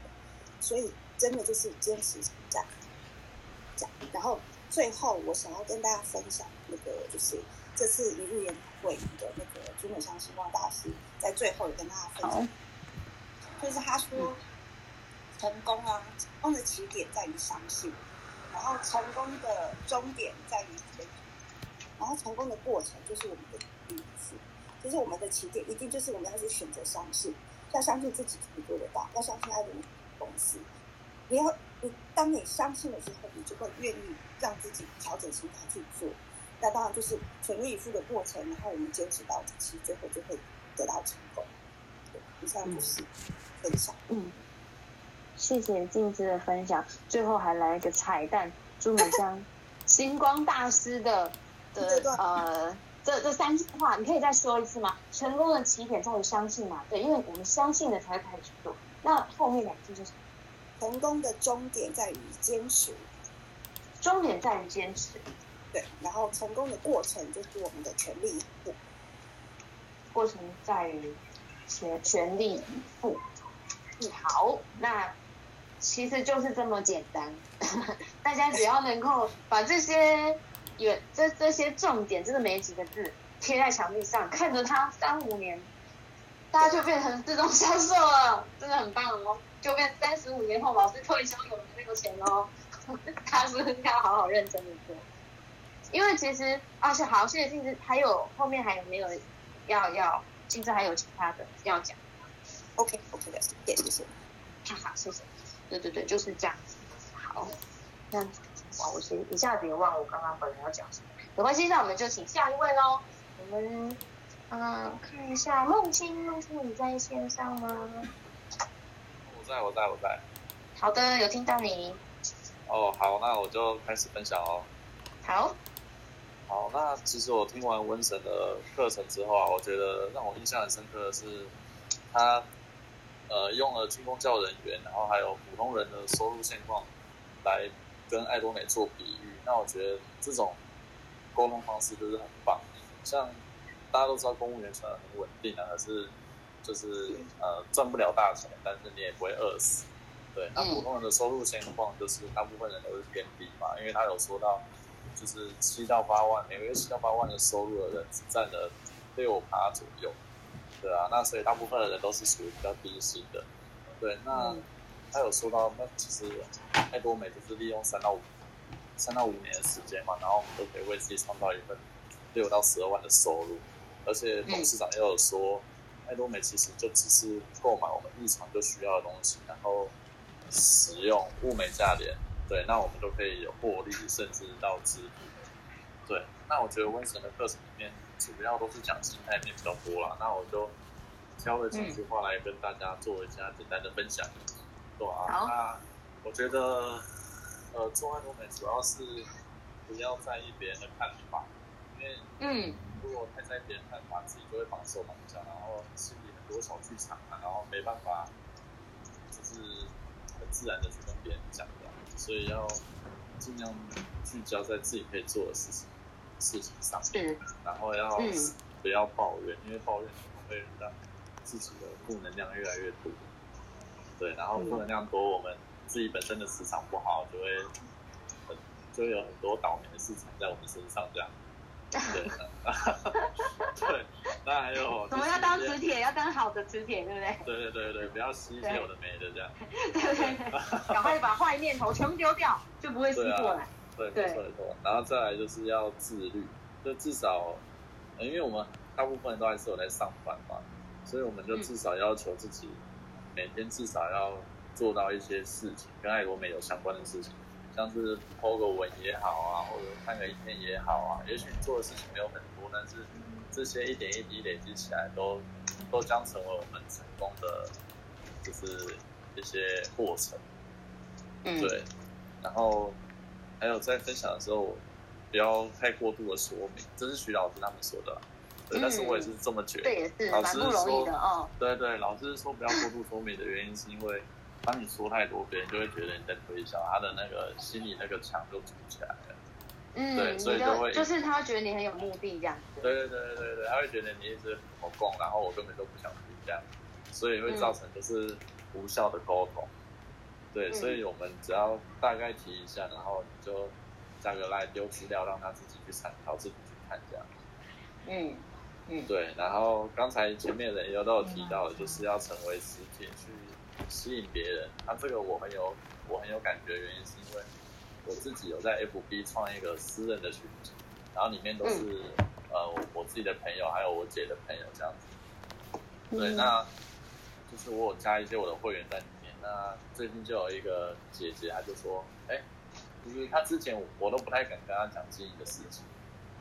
所以真的就是坚持这样讲，然后最后我想要跟大家分享那个，就是这次一日研讨会的那个朱美香星光大师在最后也跟大家分享，就是他说成功啊，成功的起点在于相信，然后成功的终点在于坚持，然后成功的过程就是我们的第一次，就是我们的起点一定就是我们要去选择相信，要相信自己可以做得到，要相信爱的。公司，你要你当你相信了之后，你就会愿意让自己调整心态去做。那当然就是全力以赴的过程，然后我们坚持到底，其实最后就会得到成功。以上就是分享。嗯，谢谢静之的分享。最后还来一个彩蛋，朱美香 星光大师的的呃这这三句话，你可以再说一次吗？成功的起点在于相信嘛？对，因为我们相信了才会开始做。那后面两句就是，成功的终点在于坚持，终点在于坚持，对。然后成功的过程就是我们的全力以赴，过程在于全全力以赴。好，那其实就是这么简单，大家只要能够把这些有这这些重点，真的没几个字贴在墙壁上，看着它三五年，大家就变成自动销售了，真的很棒哦！就变三十五年后老师退休有了那个钱哦，他是不是要好好认真的做？因为其实啊，是好，谢谢镜子，还有后面还有没有要要镜子还有其他的要讲？OK OK 的，谢谢谢谢，哈哈，谢谢，对对对，就是这样子。好，这样子，我先一下子也忘了我刚刚本来要讲什么，没关系，那我们就请下一位喽。我们嗯、呃，看一下梦清，梦清你在线上吗？我在，我在，我在。好的，有听到你。哦，好，那我就开始分享哦。好。好，那其实我听完温神的课程之后啊，我觉得让我印象很深刻的是，他呃用了军工教人员，然后还有普通人的收入现况来跟爱多美做比喻。那我觉得这种沟通方式就是很棒。像大家都知道，公务员虽然很稳定啊，可是就是呃赚不了大钱，但是你也不会饿死。对，那普通人的收入情况就是大部分人都是偏低嘛，因为他有说到。就是七到八万，每个月七到八万的收入的人只占了六趴左右，对啊，那所以大部分的人都是属于比较低薪的，对。那他有说到，那其实艾多美就是利用三到五三到五年的时间嘛，然后我们都可以为自己创造一份六到十二万的收入，而且董事长也有说，艾多美其实就只是购买我们日常就需要的东西，然后使用物美价廉。对，那我们都可以有获利，甚至到支付。对，那我觉得温神的课程里面主要都是讲心态面比较多啦。那我就挑了几句话来跟大家做一下简单的分享。对啊，那我觉得呃，做爱多美主要是不要在意别人的看法，因为嗯，如果太在意别人看法，自己就会绑手绑脚，然后心里很多小剧场啊，然后没办法就是很自然的去跟别人讲。所以要尽量聚焦在自己可以做的事情事情上面，然后要不要抱怨，因为抱怨可能会让自己的负能量越来越多。对，然后负能量多，我们自己本身的磁场不好，就会很就会有很多倒霉的事情在我们身上这样。对，对，那还有，怎么要当磁铁？要当好的磁铁，对不对？对对对对，不要吸一些有的没的这样。对对对，赶快把坏念头全部丢掉，就不会吸过来。对，没错没错。然后再来就是要自律，就至少，因为我们大部分人都还是有在上班嘛，所以我们就至少要求自己每天至少要做到一些事情，跟爱国美有相关的事情。像是 po 个文也好啊，或者看个影片也好啊，也许你做的事情没有很多，但是这些一点一滴累积起来都，都都将成为我们成功的，就是一些过程。嗯，对。然后还有在分享的时候，不要太过度的说明，这是徐老师他们说的，对，嗯、但是我也是这么觉得。对，也是老师说，蛮不容易的哦。对对，老师说不要过度说明的原因是因为。当你说太多，别人就会觉得你在推销，他的那个心里那个墙就筑起来了。嗯，对，所以就会就是他觉得你很有目的这样。对对对对对，他会觉得你一直我供，然后我根本都不想听这样，所以会造成就是无效的沟通。嗯、对，所以我们只要大概提一下，然后你就加个 LINE 丢资料，让他自己去参考，自己去看这样。嗯嗯，对，然后刚才前面的人也都有提到的，就是要成为磁铁去。吸引别人，那、啊、这个我很有我很有感觉的原因是因为我自己有在 FB 创一个私人的群组，然后里面都是、嗯、呃我，我自己的朋友还有我姐的朋友这样子。对，嗯、那就是我有加一些我的会员在里面。那最近就有一个姐姐，她就说，哎，就是她之前我都不太敢跟她讲经营的事情，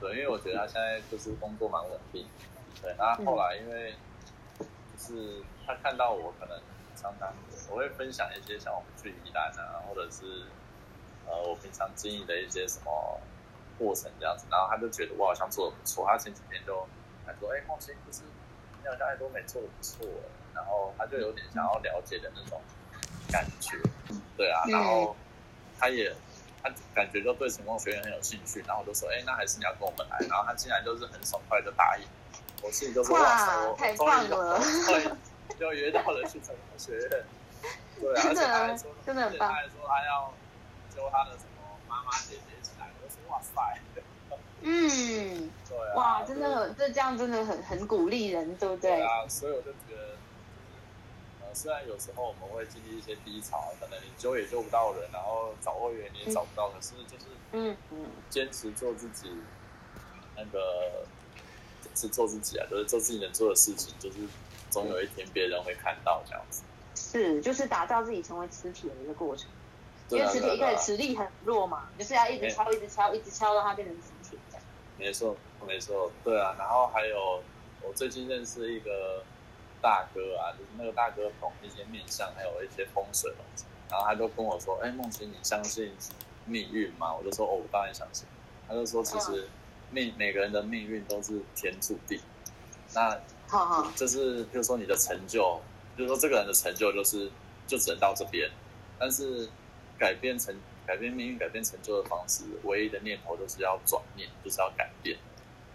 对，因为我觉得他现在就是工作蛮稳定。对，那后来因为就是他看到我可能。常常，我会分享一些像我们去宜兰啊，或者是呃我平常经营的一些什么过程这样子，然后他就觉得我好像做的不错，他前几天就还说，哎，梦欣就是你好像爱多美做的不错，然后他就有点想要了解的那种感觉，对啊，然后他也他感觉就对成功学院很有兴趣，然后我就说，哎，那还是你要跟我们来，然后他竟然就是很爽快的答应，我心里就说哇塞，我太棒了。就约到了去成功学院，对啊，真的，真的很棒。他还说他要揪他的什么妈妈姐姐一起来，我说哇塞，嗯，对啊，哇，真的很，这这样真的很很鼓励人，对不对？对啊，所以我就觉得，呃，虽然有时候我们会经历一些低潮，可能你救也救不到人，然后找会员你也找不到，嗯、可是就是，嗯嗯，坚持做自己，那个，是做自己啊，就是做自己能做的事情，就是总有一天别人会看到这样子。是，就是打造自己成为磁铁的一个过程。因为磁铁一开始磁力很弱嘛，就是要一直敲，一直敲，一直敲，让它变成磁铁这样。没错，没错，对啊。然后还有，我最近认识一个大哥啊，就是那个大哥懂一些面相，还有一些风水东西。然后他就跟我说：“哎，梦琪，你相信命运吗？”我就说：“哦，我当然相信。”他就说：“其实命每个人的命运都是天注定。那就是比如说你的成就，就是说这个人的成就就是就只能到这边，但是。”改变成改变命运、改变成就的方式，唯一的念头就是要转念，就是要改变。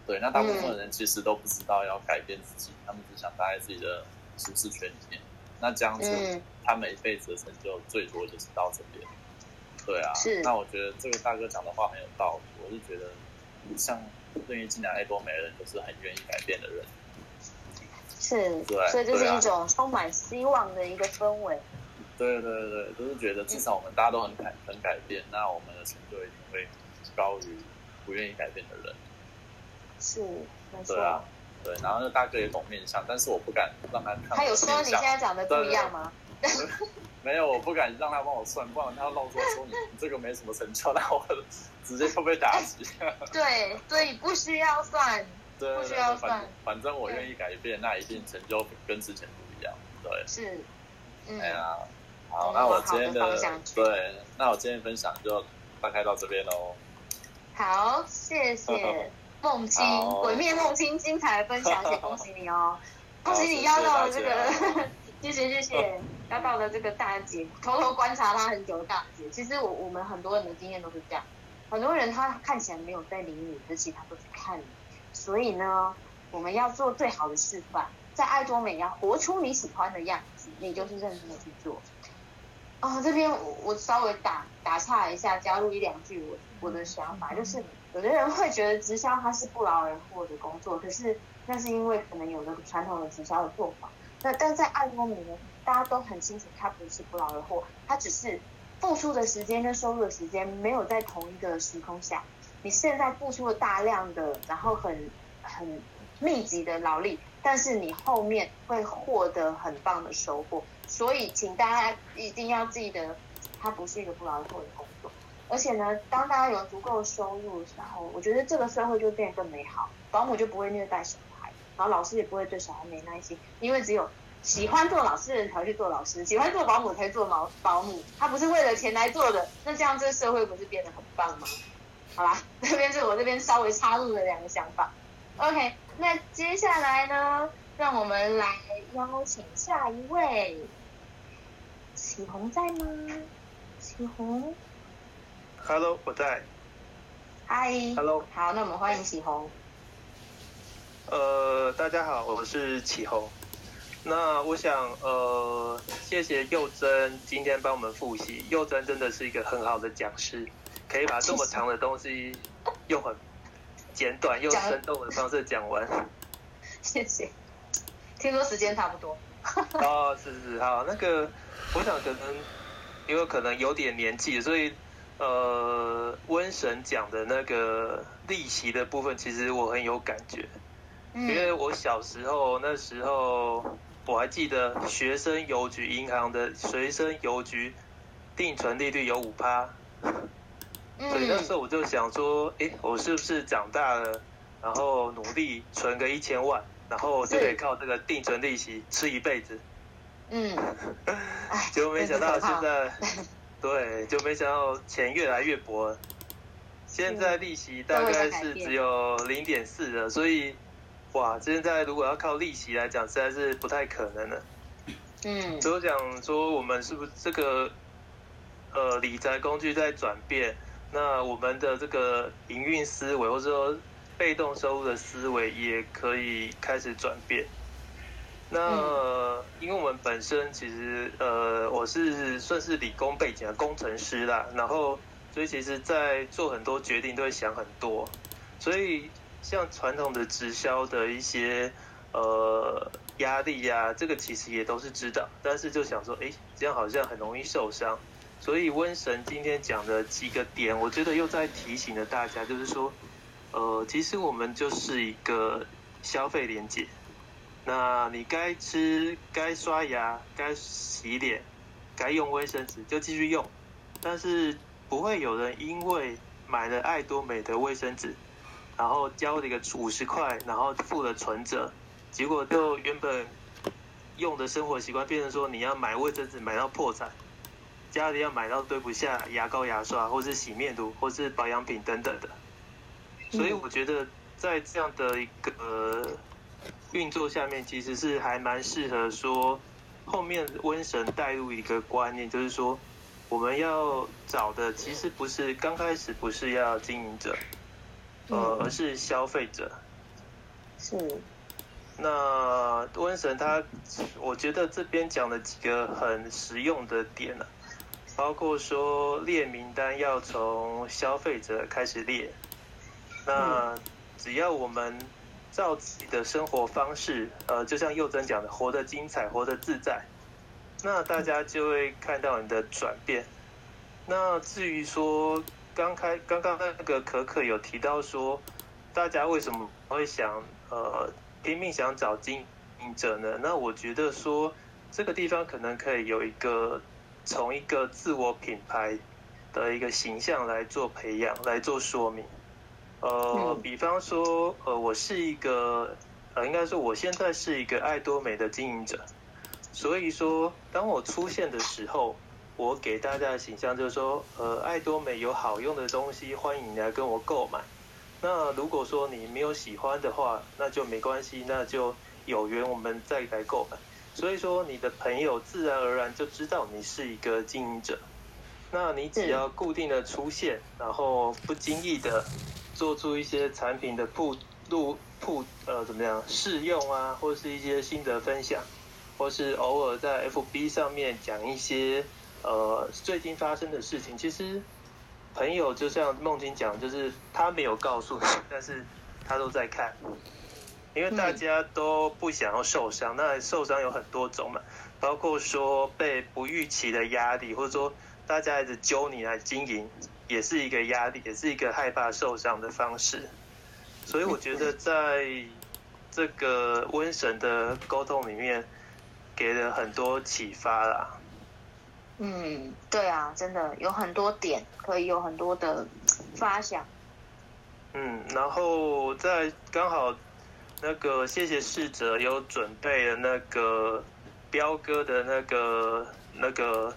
对，那大部分人其实都不知道要改变自己，嗯、他们只想待在自己的舒适圈里面。那这样子，嗯、他们一辈子的成就最多就是到这边。对啊，是。那我觉得这个大哥讲的话很有道理。我是觉得，像愿意进来爱多美的人，都是很愿意改变的人。是，对，所以这是一种充满希望的一个氛围。对对对，都是觉得至少我们大家都很改很改变，嗯、那我们的成就一定会高于不愿意改变的人。是，没错。对啊，对，然后那大哥也懂面相，但是我不敢让他看。他有说你现在长得不一样吗？没有，我不敢让他帮我算，不然他要闹说说你你这个没什么成就，那我直接就被打击。对，所以不需要算，对不需要算。反反正我愿意改变，那一定成就跟之前不一样。对，是，嗯，哎呀。好，那我今天的，的对，那我今天分享就大概到这边喽。好，谢谢 梦清，好鬼灭梦清精彩的分享，谢谢恭喜你哦，恭喜你邀到了这个，谢 谢谢谢，要到了这个大姐，偷偷观察她很久的大姐。其实我我们很多人的经验都是这样，很多人他看起来没有在理你，可其实他都去看你。所以呢，我们要做最好的示范，在爱多美要活出你喜欢的样子，你就是认真的去做。哦，这边我我稍微打打岔一下，加入一两句我我的想法，就是有的人会觉得直销它是不劳而获的工作，可是那是因为可能有的传统的直销的做法。那但在爱多美呢，大家都很清楚，它不是不劳而获，它只是付出的时间跟收入的时间没有在同一个时空下。你现在付出了大量的，然后很很密集的劳力，但是你后面会获得很棒的收获。所以，请大家一定要记得，它不是一个不劳而获的工作。而且呢，当大家有足够的收入的时候，我觉得这个社会就变得更美好。保姆就不会虐待小孩，然后老师也不会对小孩没耐心，因为只有喜欢做老师的人才会去做老师，喜欢做保姆才做保保姆。他不是为了钱来做的，那这样这个社会不是变得很棒吗？好啦，这边是我这边稍微插入的两个想法。OK，那接下来呢？让我们来邀请下一位，启宏在吗？启宏，Hello，我在。Hi，Hello，好，那我们欢迎启宏。呃，大家好，我是启宏。那我想，呃，谢谢佑真今天帮我们复习。佑真真的是一个很好的讲师，可以把这么长的东西用很简短又生动的方式讲完。谢谢。听说时间差不多。哦，是是好，那个我想可能因为可能有点年纪，所以呃，瘟神讲的那个利息的部分，其实我很有感觉。嗯。因为我小时候那时候我还记得学生邮局银行的学生邮局定存利率有五趴，嗯。所以那时候我就想说，哎，我是不是长大了，然后努力存个一千万？然后就可以靠这个定存利息吃一辈子，嗯，结果没想到现在，对，就没想到钱越来越薄了，现在利息大概是只有零点四了，所以，哇，现在如果要靠利息来讲，实在是不太可能了。嗯，所以我想说，我们是不是这个，呃，理财工具在转变？那我们的这个营运思维，或者说。被动收入的思维也可以开始转变。那、嗯、因为我们本身其实呃，我是算是理工背景的工程师啦，然后所以其实在做很多决定都会想很多。所以像传统的直销的一些呃压力呀、啊，这个其实也都是知道，但是就想说，哎，这样好像很容易受伤。所以瘟神今天讲的几个点，我觉得又在提醒了大家，就是说，呃，其实我们就是一个消费连结。那你该吃、该刷牙、该洗脸、该用卫生纸就继续用，但是不会有人因为买了爱多美的卫生纸，然后交了一个五十块，然后付了存折，结果就原本用的生活习惯变成说你要买卫生纸买到破产。家里要买到堆不下牙膏、牙刷，或是洗面乳，或是保养品等等的，所以我觉得在这样的一个运作下面，其实是还蛮适合说后面瘟神带入一个观念，就是说我们要找的其实不是刚开始不是要经营者，呃，而是消费者。是。那瘟神他，我觉得这边讲了几个很实用的点呢、啊。包括说列名单要从消费者开始列，那只要我们照自己的生活方式，呃，就像佑真讲的，活得精彩，活得自在，那大家就会看到你的转变。那至于说刚开刚刚那个可可有提到说，大家为什么会想呃拼命想找经营者呢？那我觉得说这个地方可能可以有一个。从一个自我品牌的一个形象来做培养，来做说明。呃，比方说，呃，我是一个，呃，应该说我现在是一个爱多美的经营者。所以说，当我出现的时候，我给大家的形象就是说，呃，爱多美有好用的东西，欢迎你来跟我购买。那如果说你没有喜欢的话，那就没关系，那就有缘我们再来购买。所以说，你的朋友自然而然就知道你是一个经营者。那你只要固定的出现，然后不经意的做出一些产品的铺路铺呃怎么样试用啊，或是一些心得分享，或是偶尔在 FB 上面讲一些呃最近发生的事情。其实朋友就像梦婷讲，就是他没有告诉你，但是他都在看。因为大家都不想要受伤，那受伤有很多种嘛，包括说被不预期的压力，或者说大家一直揪你来经营，也是一个压力，也是一个害怕受伤的方式。所以我觉得在这个瘟神的沟通里面，给了很多启发啦。嗯，对啊，真的有很多点可以有很多的发想。嗯，然后在刚好。那个谢谢逝者有准备了那个彪哥的那个那个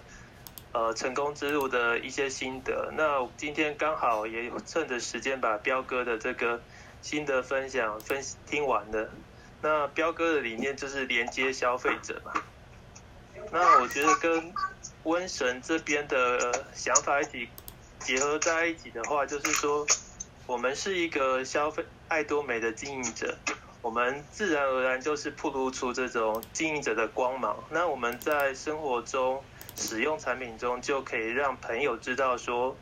呃成功之路的一些心得。那今天刚好也趁着时间把彪哥的这个心得分享分听完了。那彪哥的理念就是连接消费者嘛。那我觉得跟瘟神这边的想法一起结合在一起的话，就是说我们是一个消费爱多美的经营者。我们自然而然就是暴露出这种经营者的光芒。那我们在生活中使用产品中，就可以让朋友知道说，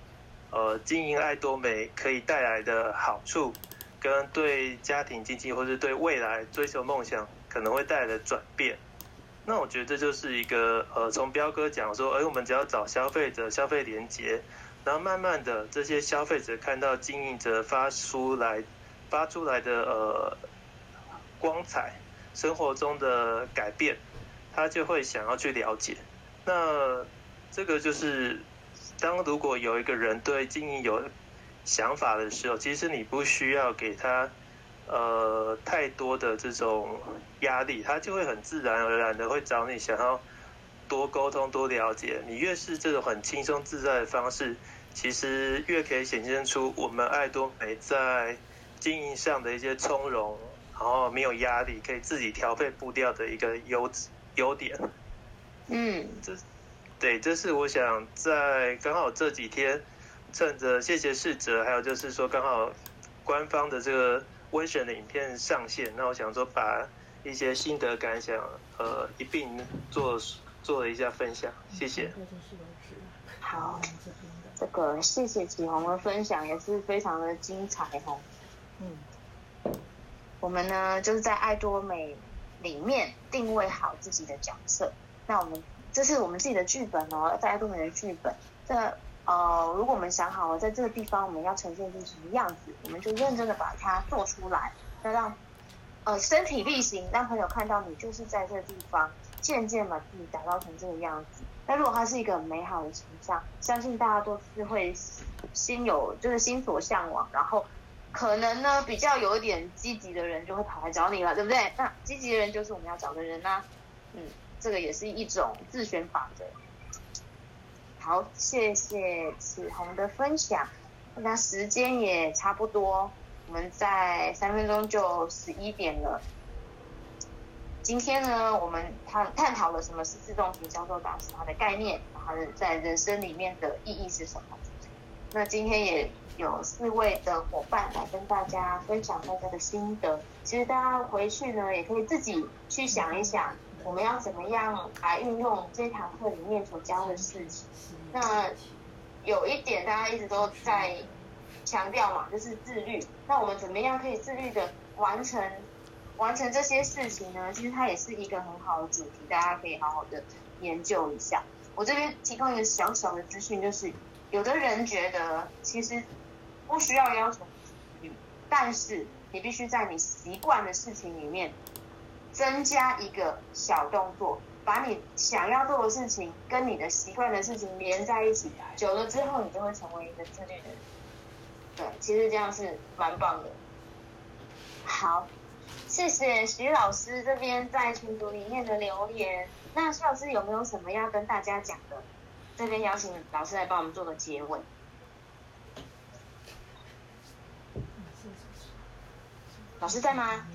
呃，经营爱多美可以带来的好处，跟对家庭经济或是对未来追求梦想可能会带来的转变。那我觉得这就是一个呃，从彪哥讲说，哎，我们只要找消费者、消费连接，然后慢慢的这些消费者看到经营者发出来、发出来的呃。光彩，生活中的改变，他就会想要去了解。那这个就是，当如果有一个人对经营有想法的时候，其实你不需要给他呃太多的这种压力，他就会很自然而然的会找你，想要多沟通、多了解。你越是这种很轻松自在的方式，其实越可以显现出我们爱多美在经营上的一些从容。然后没有压力，可以自己调配步调的一个优优点。嗯，这对，这是我想在刚好这几天，趁着谢谢逝者，还有就是说刚好官方的这个温选的影片上线，那我想说把一些心得感想，呃，一并做做了一下分享，谢谢。好，这个谢谢启宏的分享也是非常的精彩哦。嗯，我们呢就是在爱多美里面定位好自己的角色。那我们这是我们自己的剧本哦，在爱多美的剧本。这呃，如果我们想好了在这个地方我们要呈现出什么样子，我们就认真的把它做出来，那让呃身体力行，让朋友看到你就是在这个地方，渐渐把自己打造成这个样子。那如果它是一个很美好的形象，相信大家都是会心有就是心所向往，然后可能呢比较有点积极的人就会跑来找你了，对不对？那积极的人就是我们要找的人呐、嗯，这个也是一种自选法则。好，谢谢紫红的分享。那时间也差不多，我们在三分钟就十一点了。今天呢，我们探探讨了什么是自动型销售大师，它的概念，然后在人生里面的意义是什么？那今天也有四位的伙伴来跟大家分享大家的心得。其实大家回去呢，也可以自己去想一想，我们要怎么样来运用这堂课里面所教的事情。那有一点大家一直都在强调嘛，就是自律。那我们怎么样可以自律的完成完成这些事情呢？其实它也是一个很好的主题，大家可以好好的研究一下。我这边提供一个小小的资讯，就是有的人觉得其实不需要要求自律，但是你必须在你习惯的事情里面增加一个小动作。把你想要做的事情跟你的习惯的事情连在一起，久了之后，你就会成为一个自律的人。对，其实这样是蛮棒的。好，谢谢徐老师这边在群组里面的留言。那徐老师有没有什么要跟大家讲的？这边邀请老师来帮我们做个结尾。老师在吗？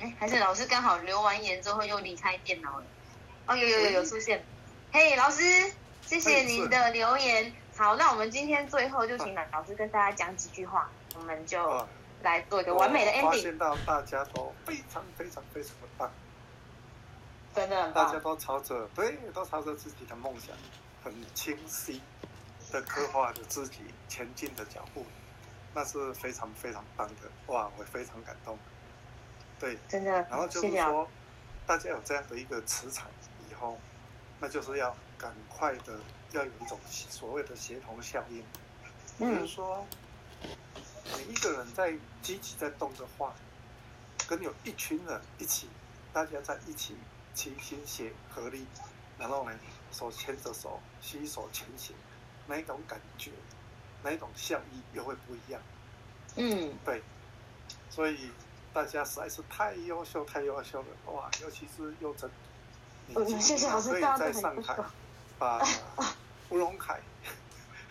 哎，还是老师刚好留完言之后又离开电脑了。哦，有有有有出现。嘿，老师，谢谢您的留言。好，那我们今天最后就请老老师跟大家讲几句话，我们就来做一个完美的 ending。我发现到大家都非常非常非常的棒，真的很棒。大家都朝着对，都朝着自己的梦想，很清晰的刻画着自己前进的脚步，那是非常非常棒的。哇，我非常感动。对，真的，然后就是说，大家有这样的一个磁场以后，那就是要赶快的要有一种所谓的协同效应，就是说，每一个人在积极在动的话，跟有一群人一起，大家在一起齐心协合力，然后呢，手牵着手，携手前行，那一种感觉，那一种效益又会不一样。嗯，对，所以。大家实在是太优秀，太优秀了！哇，尤其是又真，你今天可以在上海把 吴荣凯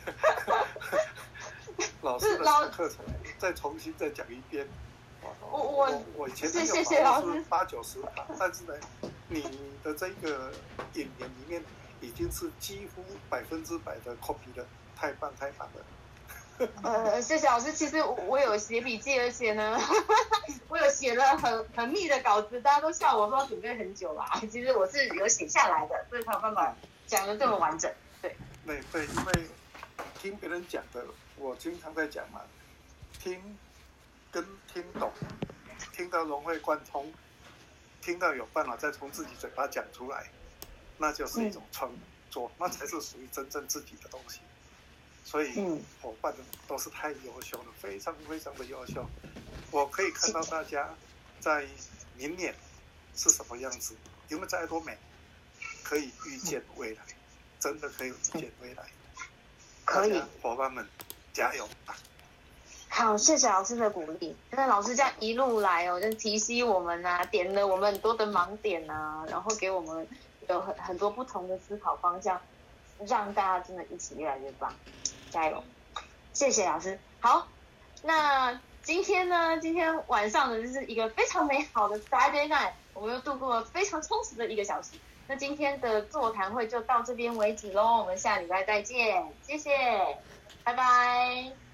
老师的课程再重新再讲一遍。我我我以前没有考过是八九十分，但是呢，你的这个演员里面已经是几乎百分之百的 copy 了，太棒太棒了。呃，谢谢老师。其实我有写笔记，而且呢，我有写了很很密的稿子，大家都笑我说准备很久啦。其实我是有写下来的，所以才有办法讲的这么完整。对，对对，因为听别人讲的，我经常在讲嘛，听跟听懂，听到融会贯通，听到有办法再从自己嘴巴讲出来，那就是一种创作，那才是属于真正自己的东西。所以伙伴们都是太优秀了，非常非常的优秀。我可以看到大家在明年是什么样子，因为在爱多美可以预见未来，真的可以预见未来。可以，伙伴们加油吧！好，谢谢老师的鼓励。那老师这样一路来哦，就提醒我们啊，点了我们很多的盲点啊，然后给我们有很很多不同的思考方向，让大家真的一起越来越棒。加油！谢谢老师。好，那今天呢？今天晚上呢，就是一个非常美好的 Friday night，我们又度过了非常充实的一个小时。那今天的座谈会就到这边为止喽，我们下礼拜再见，谢谢，拜拜。